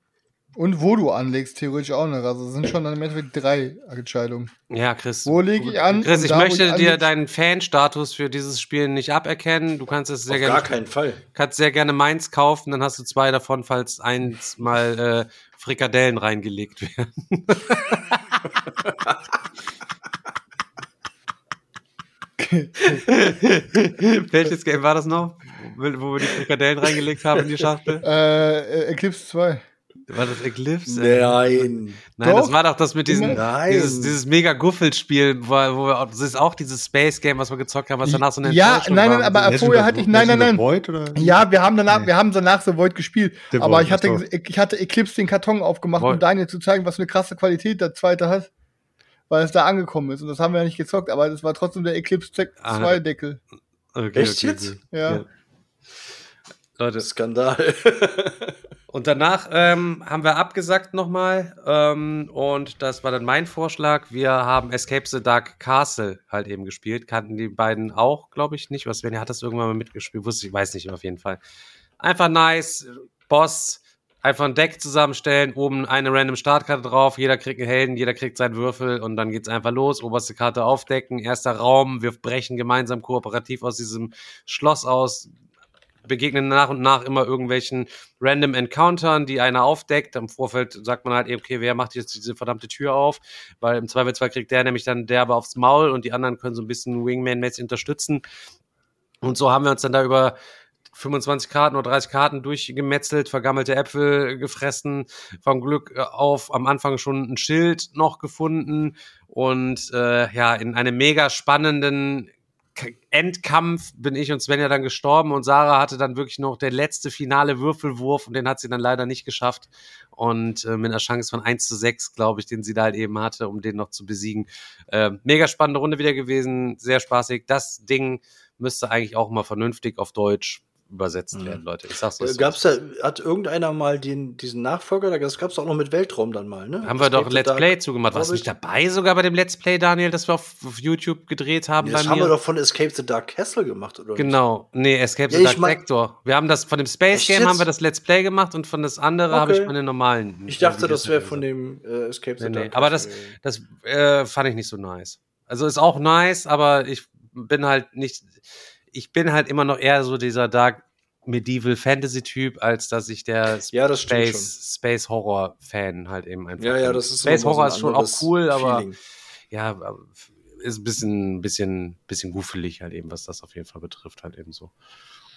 Und wo du anlegst, theoretisch auch noch. Also es sind schon dann im Endeffekt drei Entscheidungen. Ja, Chris. Wo lege ich an? Chris, ich da, möchte ich dir deinen Fan-Status für dieses Spiel nicht aberkennen. Du kannst es sehr Auf gerne. gar keinen Fall. kannst sehr gerne meins kaufen, dann hast du zwei davon, falls eins mal äh, Frikadellen reingelegt werden. Welches Game war das noch? Wo wir die Frikadellen reingelegt haben in die Schachtel? Äh, äh, Eclipse 2. War das Eclipse? Nein. Nein, das Doch. war doch das mit diesem, Nein. dieses, dieses mega Guffel-Spiel, wo, wo wir, auch- das ist auch dieses Space-Game, was wir gezockt haben, was danach so eine Ja, nein, nein, aber vorher hatte ich, nein, nein, nein. Void, oder? Ja, wir haben danach, Nee. wir haben danach The Void gespielt. The aber Void, ich hatte, so. ich hatte Eclipse den Karton aufgemacht, Void. um Daniel zu zeigen, was für eine krasse Qualität der zweite hat. Weil es da angekommen ist. Und das haben wir ja nicht gezockt, aber das war trotzdem der Eclipse 2 Ah. Deckel. Okay, Echt okay, jetzt? okay. Ja. Leute, Skandal. Und danach ähm, haben wir abgesagt nochmal. Ähm, und das war dann mein Vorschlag. Wir haben Escape the Dark Castle halt eben gespielt. Kannten die beiden auch, glaube ich, nicht. Was Svenja hat das irgendwann mal mitgespielt? Wusste ich, weiß nicht auf jeden Fall. Einfach nice. Boss. Einfach ein Deck zusammenstellen, oben eine random Startkarte drauf, jeder kriegt einen Helden, jeder kriegt seinen Würfel und dann geht's einfach los. Oberste Karte aufdecken, erster Raum, wir brechen gemeinsam kooperativ aus diesem Schloss aus, begegnen nach und nach immer irgendwelchen random Encountern, die einer aufdeckt. Im Vorfeld sagt man halt, okay, wer macht jetzt diese verdammte Tür auf? Weil im Zweifelsfall kriegt der nämlich dann derbe aufs Maul und die anderen können so ein bisschen Wingman-mäßig unterstützen. Und so haben wir uns dann da über 25 Karten oder 30 Karten durchgemetzelt, vergammelte Äpfel gefressen, vom Glück äh, auf am Anfang schon ein Schild noch gefunden und äh, ja, in einem mega spannenden Endkampf bin ich und Svenja dann gestorben und Sarah hatte dann wirklich noch der letzte finale Würfelwurf und den hat sie dann leider nicht geschafft. Und äh, mit einer Chance von 1 zu 6, glaube ich, den sie da halt eben hatte, um den noch zu besiegen. Äh, mega spannende Runde wieder gewesen, sehr spaßig. Das Ding müsste eigentlich auch mal vernünftig auf Deutsch übersetzt Mhm. werden, Leute. Ich sag's euch so. gab's da, hat irgendeiner mal den, diesen Nachfolger? Das gab's auch noch mit Weltraum dann mal, ne? Haben wir doch Let's Play zugemacht. Warst du nicht dabei sogar bei dem Let's Play, Daniel, das wir auf, auf YouTube gedreht haben? Bei Das haben wir doch von Escape the Dark Castle gemacht, oder? nicht? Genau, nee, Escape Ja, the Dark mein- Sector. Wir haben das von dem Space Game jetzt? haben wir das Let's Play gemacht und von das andere habe ich Okay. meine normalen. Ich dachte, das wäre von dem äh, Escape the Nee, Dark nee. Aber das, Castle. das äh, fand ich nicht so nice. Also ist auch nice, aber ich bin halt nicht, ich bin halt immer noch eher so dieser Dark Medieval Fantasy Typ, als dass ich der Ja, das stimmt Space, Space Horror Fan halt eben einfach. Ja, ja, das ist Space so Horror ist schon auch cool, aber Feeling. ja, aber ist ein bisschen, bisschen, bisschen guffelig halt eben, was das auf jeden Fall betrifft, halt eben so.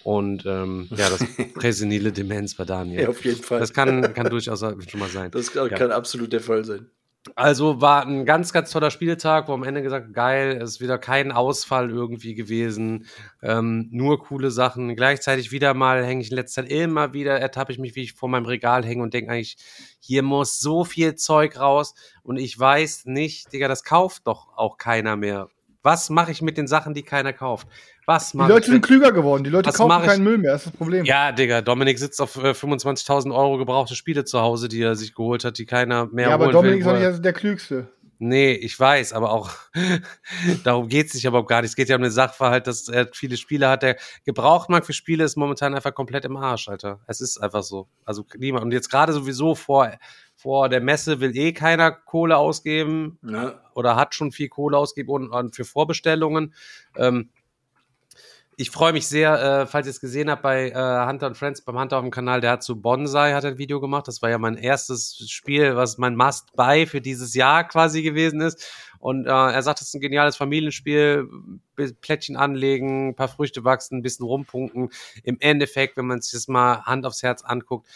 Und ähm, ja, das präsenile Demenz bei Daniel. Ja, auf jeden Fall. Das kann, kann durchaus schon mal sein. Das kann, kann absolut der Fall sein. Also war ein ganz, ganz toller Spieltag, wo am Ende gesagt, geil, es ist wieder kein Ausfall irgendwie gewesen, ähm, nur coole Sachen. Gleichzeitig wieder mal hänge ich in letzter Zeit immer wieder, ertappe ich mich, wie ich vor meinem Regal hänge und denke eigentlich, hier muss so viel Zeug raus und ich weiß nicht, Digga, das kauft doch auch keiner mehr. Was mache ich mit den Sachen, die keiner kauft? Was Die mache Leute sind klüger geworden. Die Leute Was kaufen keinen Müll mehr. Das ist das Problem. Ja, Digga, Dominik sitzt auf äh, 25.000 Euro gebrauchte Spiele zu Hause, die er sich geholt hat, die keiner mehr Ja, aber Dominik will. ist er- nicht der Klügste. Nee, ich weiß, aber auch darum geht's nicht überhaupt gar nicht. Es geht ja um den Sachverhalt, dass er viele Spiele hat. Der Gebrauchtmarkt für Spiele ist momentan einfach komplett im Arsch, Alter. Es ist einfach so. Also niemand. Und jetzt gerade sowieso vor, vor der Messe will eh keiner Kohle ausgeben Ja. oder hat schon viel Kohle ausgegeben und, und für Vorbestellungen. Ähm, ich freue mich sehr, äh, falls ihr es gesehen habt bei äh, Hunter und Friends, beim Hunter auf dem Kanal, der hat zu Bonsai hat ein Video gemacht. Das war ja mein erstes Spiel, was mein Must-Buy für dieses Jahr quasi gewesen ist. Und äh, er sagt, es ist ein geniales Familienspiel, Plättchen anlegen, ein paar Früchte wachsen, ein bisschen rumpunken. Im Endeffekt, wenn man sich das mal Hand aufs Herz anguckt,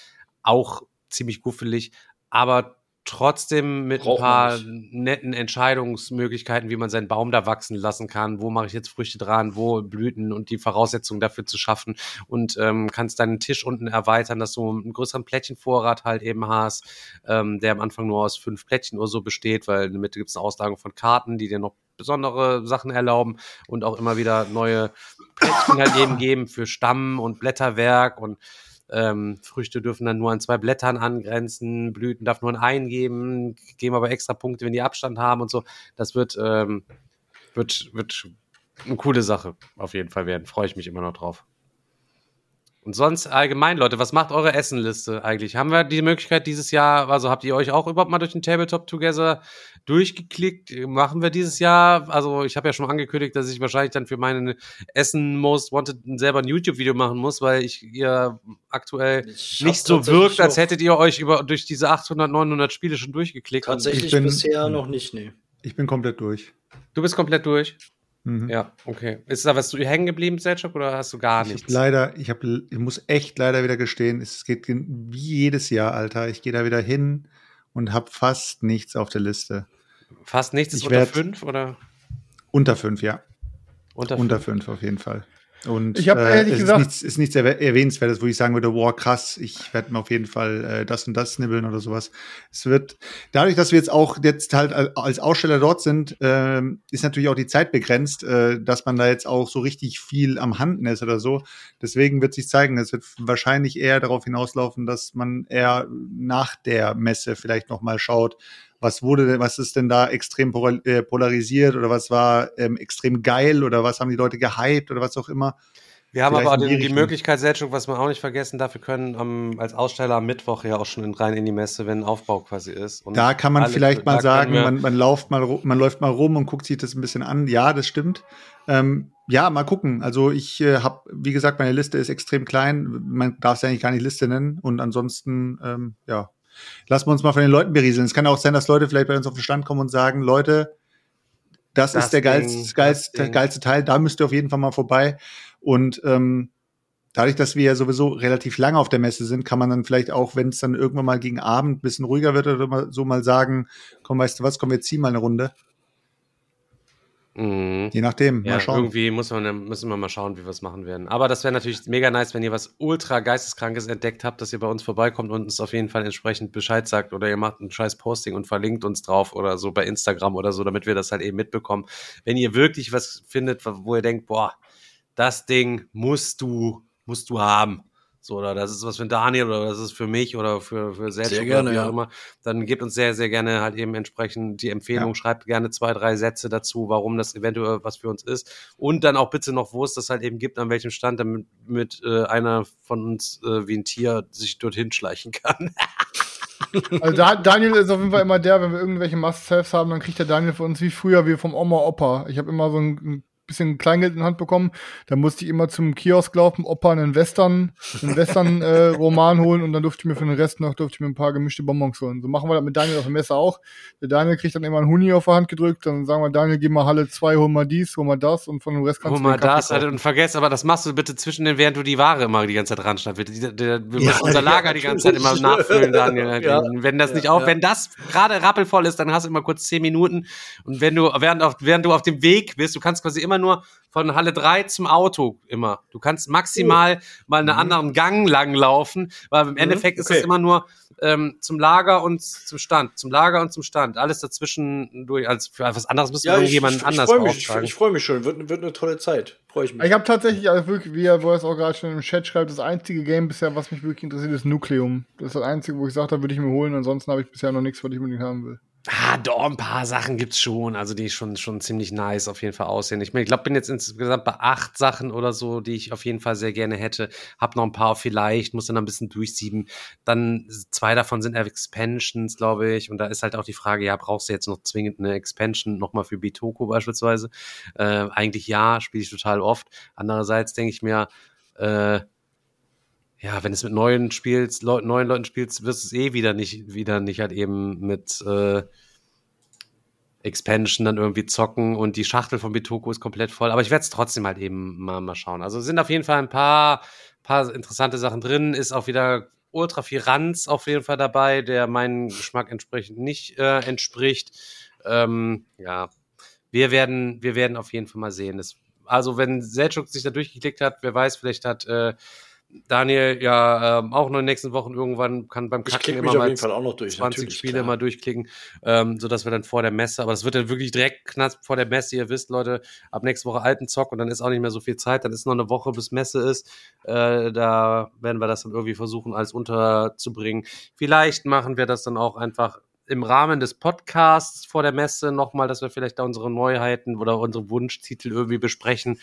auch ziemlich guffelig, aber trotzdem mit Braucht ein paar netten Entscheidungsmöglichkeiten, wie man seinen Baum da wachsen lassen kann, wo mache ich jetzt Früchte dran, wo Blüten? Und die Voraussetzungen dafür zu schaffen. Und ähm, kannst deinen Tisch unten erweitern, dass du einen größeren Plättchenvorrat halt eben hast, ähm, der am Anfang nur aus fünf Plättchen oder so besteht, weil in der Mitte gibt es eine Auslagerung von Karten, die dir noch besondere Sachen erlauben und auch immer wieder neue Plättchen halt eben geben für Stamm und Blätterwerk und ähm, Früchte dürfen dann nur an zwei Blättern angrenzen, Blüten darf nur an einen geben, geben aber extra Punkte, wenn die Abstand haben und so. Das wird, ähm, wird, wird eine coole Sache auf jeden Fall werden. Freue ich mich immer noch drauf. Und sonst allgemein, Leute, was macht eure Essenliste eigentlich? Haben wir die Möglichkeit dieses Jahr, also habt ihr euch auch überhaupt mal durch den Tabletop Together durchgeklickt? Machen wir dieses Jahr, also ich habe ja schon angekündigt, dass ich wahrscheinlich dann für meinen Essen Most Wanted selber ein YouTube-Video machen muss, weil ich ihr aktuell Ich nicht so wirkt, als hättet ihr euch über durch diese 800, 900 Spiele schon durchgeklickt. Tatsächlich Ich bin- bisher noch nicht, nee. Ich bin komplett durch. du bist komplett durch. Mhm. Ja, okay. Ist da was hängen geblieben, Selchuk, oder hast du gar Ich nichts? leider, ich, hab, ich muss echt leider wieder gestehen, es geht wie jedes Jahr, Alter. Ich gehe da wieder hin und habe fast nichts auf der Liste. Fast nichts ist Ich unter fünf oder Unter fünf, ja. unter, Unter fünf? fünf auf jeden Fall. Und Ich hab äh, ehrlich es gesagt- ist nichts, ist nichts erwäh- Erwähnenswertes, wo ich sagen würde, wow, krass, ich werde mir auf jeden Fall äh, das und das snibbeln oder sowas. Es wird, dadurch, dass wir jetzt auch jetzt halt al- als Aussteller dort sind, ähm, ist natürlich auch die Zeit begrenzt, äh, dass man da jetzt auch so richtig viel am Handen ist oder so. Deswegen wird sich zeigen, es wird wahrscheinlich eher darauf hinauslaufen, dass man eher nach der Messe vielleicht noch mal schaut, was wurde denn, was ist denn da extrem äh, polarisiert oder was war ähm, extrem geil oder was haben die Leute gehypt oder was auch immer. Wir haben Vielleicht aber in die die. Möglichkeit, Selchuk, was wir auch nicht vergessen darf, wir können am, als Aussteller am Mittwoch ja auch schon in, rein in die Messe, wenn Aufbau quasi ist. Und Da kann man alle- vielleicht mal sagen, man, man, läuft mal, man läuft mal rum und guckt sich das ein bisschen an. Ja, das stimmt. Ähm, ja, mal gucken. Also ich äh, habe, wie gesagt, meine Liste ist extrem klein. Man darf es ja eigentlich gar nicht Liste nennen. Und ansonsten, ähm, ja, lassen wir uns mal von den Leuten berieseln. Es kann auch sein, dass Leute vielleicht bei uns auf den Stand kommen und sagen, Leute, das, Das ist der Ding, geilste, das geilste, Ding. geilste Teil. Da müsst ihr auf jeden Fall mal vorbei. Und ähm, dadurch, dass wir ja sowieso relativ lange auf der Messe sind, kann man dann vielleicht auch, wenn es dann irgendwann mal gegen Abend ein bisschen ruhiger wird oder so mal sagen, komm, weißt du was, komm, wir ziehen mal eine Runde. Mhm. Je nachdem, Ja, mal schauen. irgendwie muss man, müssen wir mal schauen, wie wir es machen werden. Aber das wäre natürlich mega nice, wenn ihr was ultra geisteskrankes entdeckt habt, dass ihr bei uns vorbeikommt und uns auf jeden Fall entsprechend Bescheid sagt oder ihr macht ein scheiß Posting und verlinkt uns drauf oder so bei Instagram oder so, damit wir das halt eben mitbekommen. Wenn ihr wirklich was findet, wo ihr denkt, boah, das Ding musst du, musst du haben. So, oder das ist was für Daniel oder das ist für mich oder für, für selbst Sehr oder gerne, wie auch ja. immer, dann gebt uns sehr, sehr gerne halt eben entsprechend die Empfehlung, schreibt gerne zwei, drei Sätze dazu, warum das eventuell was für uns ist. Und dann auch bitte noch, wo es das halt eben gibt, an welchem Stand, damit mit, äh, einer von uns äh, wie ein Tier sich dorthin schleichen kann. Also da, Daniel ist auf jeden Fall immer der, wenn wir irgendwelche Must-Haves haben, dann kriegt der Daniel von uns wie früher, wie vom Oma Opa. Ich habe immer so ein, ein bisschen Kleingeld in die Hand bekommen. Da musste ich immer zum Kiosk laufen, Opa einen Western, einen Western äh, Roman holen und dann durfte ich mir für den Rest noch durfte ich mir ein paar gemischte Bonbons holen. So machen wir das mit Daniel auf dem Messer auch. Der Daniel kriegt dann immer einen Huni auf der Hand gedrückt, dann sagen wir Daniel, geh mal Halle 2, hol mal dies, hol mal das und von dem Rest kannst Hol du mal das kaufen. und vergesst, aber das machst du bitte zwischen den, während du die Ware immer die ganze Zeit ranschneidest. Wir, wir, wir Ja, müssen unser Lager ja, die ganze Zeit immer nachfüllen, Daniel. Ja. Wenn das nicht auch, ja. wenn das gerade rappelvoll ist, dann hast du immer kurz zehn Minuten. Und wenn du, während, auf, während du auf dem Weg bist, du kannst quasi immer nur von Halle 3 zum Auto immer. Du kannst maximal mal einen anderen Gang lang laufen, weil im Endeffekt ist es Mhm. okay. immer nur ähm, zum Lager und zum Stand, zum Lager und zum Stand. Alles dazwischen durch, als für was anderes müssen wir Ja, ich, ich, irgendjemanden ich anders freue mich, ich, ich freue mich schon. Wird, wird eine tolle Zeit. Freue ich mich. Ich habe tatsächlich, also wirklich, wie er wo er es auch gerade schon im Chat schreibt, das einzige Game bisher, was mich wirklich interessiert, ist Nucleum. Das ist das einzige, wo ich sage, da würde ich mir holen. Ansonsten habe ich bisher noch nichts, was ich unbedingt haben will. Ah, doch, ein paar Sachen gibt's schon, also die schon, schon ziemlich nice auf jeden Fall aussehen. Ich, mein, ich glaube, bin jetzt insgesamt bei acht Sachen oder so, die ich auf jeden Fall sehr gerne hätte. Hab noch ein paar vielleicht, muss dann ein bisschen durchsieben. Dann zwei davon sind Expansions, glaube ich. Und da ist halt auch die Frage, ja, brauchst du jetzt noch zwingend eine Expansion nochmal für Bitoko beispielsweise? Äh, eigentlich ja, spiele ich total oft. Andererseits denke ich mir, äh, ja, wenn es mit neuen spielst, Leu neuen Leuten spielst, wirst du es eh wieder nicht, wieder nicht halt eben mit äh, Expansion dann irgendwie zocken und die Schachtel von Bitoko ist komplett voll. Aber ich werde es trotzdem halt eben mal, mal schauen. Also sind auf jeden Fall ein paar, paar interessante Sachen drin. Ist auch wieder ultra viel Ranz auf jeden Fall dabei, der meinem Geschmack entsprechend nicht äh, entspricht. Ähm, ja, wir werden, wir werden auf jeden Fall mal sehen. Das, also wenn Selchuk sich da durchgeklickt hat, wer weiß, vielleicht hat äh, Daniel ja ähm, auch noch in den nächsten Wochen irgendwann kann beim Kacken immer mal jeden Fall auch noch durch. 20 natürlich, Spiele klar. mal durchklicken, ähm, sodass wir dann vor der Messe, aber das wird dann wirklich direkt knapp vor der Messe. Ihr wisst, Leute, ab nächste Woche alten Zock und dann ist auch nicht mehr so viel Zeit. Dann ist noch eine Woche, bis Messe ist. Äh, da werden wir das dann irgendwie versuchen, alles unterzubringen. Vielleicht machen wir das dann auch einfach im Rahmen des Podcasts vor der Messe nochmal, dass wir vielleicht da unsere Neuheiten oder unsere Wunschtitel irgendwie besprechen.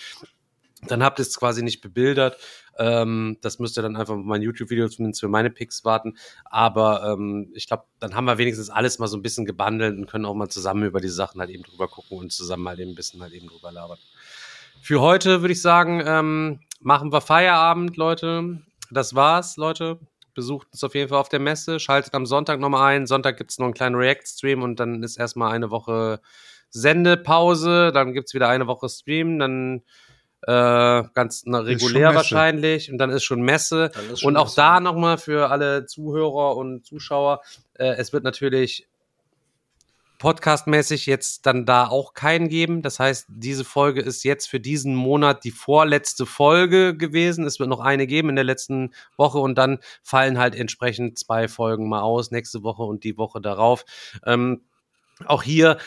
Dann habt ihr es quasi nicht bebildert. Ähm, das müsst ihr dann einfach auf mein YouTube-Video zumindest für meine Picks warten. Aber ähm, ich glaube, dann haben wir wenigstens alles mal so ein bisschen gebundelt und können auch mal zusammen über die Sachen halt eben drüber gucken und zusammen halt eben ein bisschen halt eben drüber labern. Für heute würde ich sagen, ähm, machen wir Feierabend, Leute. Das war's, Leute. Besucht uns auf jeden Fall auf der Messe. Schaltet am Sonntag nochmal ein. Sonntag gibt's noch einen kleinen React-Stream und dann ist erstmal eine Woche Sendepause. Dann gibt's wieder eine Woche Stream. Dann äh, ganz na, regulär wahrscheinlich. Und dann ist schon Messe. Ist schon Und auch Messe. da nochmal für alle Zuhörer und Zuschauer. Äh, es wird natürlich podcastmäßig jetzt dann da auch keinen geben. Das heißt, diese Folge ist jetzt für diesen Monat die vorletzte Folge gewesen. Es wird noch eine geben in der letzten Woche und dann fallen halt entsprechend zwei Folgen mal aus, nächste Woche und die Woche darauf. Ähm, auch hier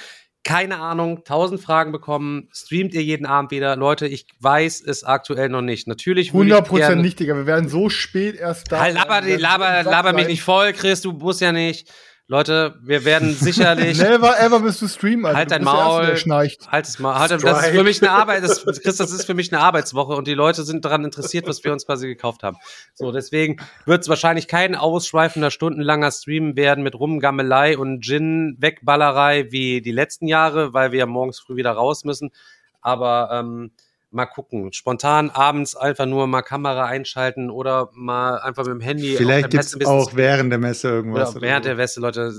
keine Ahnung, tausend Fragen bekommen. Streamt ihr jeden Abend wieder? Leute, ich weiß es aktuell noch nicht. Natürlich würde ich 100% gerne- nicht, Digga. Wir werden so spät erst da. Halt, laber, laber, laber mich nicht voll, Chris, du musst ja nicht. Leute, wir werden sicherlich. Never ever bist du streamen, Alter. Halt dein Maul. der schnarcht. Halt es mal. Halt, das ist für mich eine Arbeit. Das, Chris, das ist für mich eine Arbeitswoche und die Leute sind daran interessiert, was wir uns quasi gekauft haben. So, deswegen wird es wahrscheinlich kein ausschweifender, stundenlanger Stream werden mit Rumgammelei und Gin-Wegballerei wie die letzten Jahre, weil wir ja morgens früh wieder raus müssen. Aber ähm, mal gucken. Spontan abends einfach nur mal Kamera einschalten oder mal einfach mit dem Handy. Vielleicht gibt Messe es auch während der Messe irgendwas. oder während der Weste, Leute.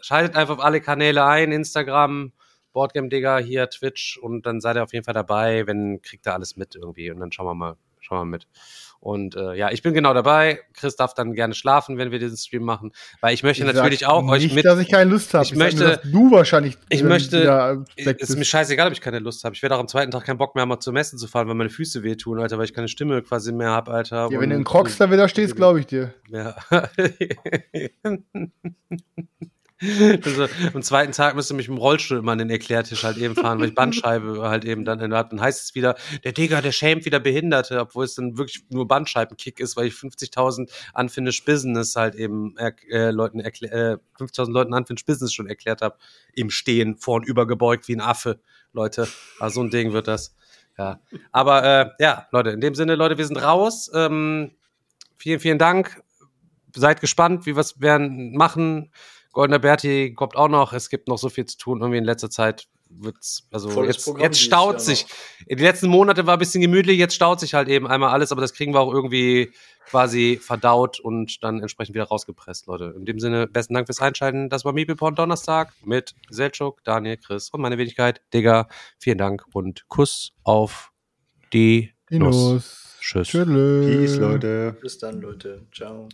Schaltet einfach auf alle Kanäle ein, Instagram, Boardgame Digger, hier Twitch und dann seid ihr auf jeden Fall dabei, wenn kriegt ihr alles mit irgendwie und dann schauen wir mal, schauen wir mal mit. Und äh, ja, ich bin genau dabei. Chris darf dann gerne schlafen, wenn wir diesen Stream machen, weil ich möchte Ich natürlich auch euch nicht, mit. dass ich keine Lust habe. Ich möchte- dass du wahrscheinlich. Ich möchte- ist mir scheißegal, ob ich keine Lust habe. Ich werde auch am zweiten Tag keinen Bock mehr, mal zur Messe zu fahren, weil meine Füße wehtun, Alter, weil ich keine Stimme quasi mehr habe, Alter. Ja, wenn du in Crocs da wieder stehst, glaube ich dir. Ja. also, am zweiten Tag müsste mich im Rollstuhl immer an den Erklärtisch halt eben fahren, weil ich Bandscheibe halt eben dann habe. Dann heißt es wieder, der Digga, der schämt wieder Behinderte, obwohl es dann wirklich nur Bandscheibenkick ist, weil ich 50.000 Unfinished Business halt eben äh, Leuten erklär, äh, 50.000 Leuten Unfinished Business schon erklärt habe, im Stehen, vorn übergebeugt wie ein Affe, Leute. Also so ein Ding wird das. Ja. Aber äh, ja, Leute, in dem Sinne, Leute, wir sind raus. Ähm, vielen, vielen Dank. Seid gespannt, wie wir es werden machen. Goldener Berti kommt auch noch. Es gibt noch so viel zu tun. Irgendwie in letzter Zeit wird's, also Volles jetzt, Programm jetzt staut sich. Die letzten Monate war ein bisschen gemütlich, jetzt staut sich halt eben einmal alles, aber das kriegen wir auch irgendwie quasi verdaut und dann entsprechend wieder rausgepresst, Leute. In dem Sinne, besten Dank fürs Einschalten. Das war Meeple Donnerstag mit Selchuk, Daniel, Chris und meine Wenigkeit, Digga. Vielen Dank und Kuss auf die Nuss. Dinos. Tschüss. Tschüss. Peace, Leute. Bis dann, Leute. Ciao.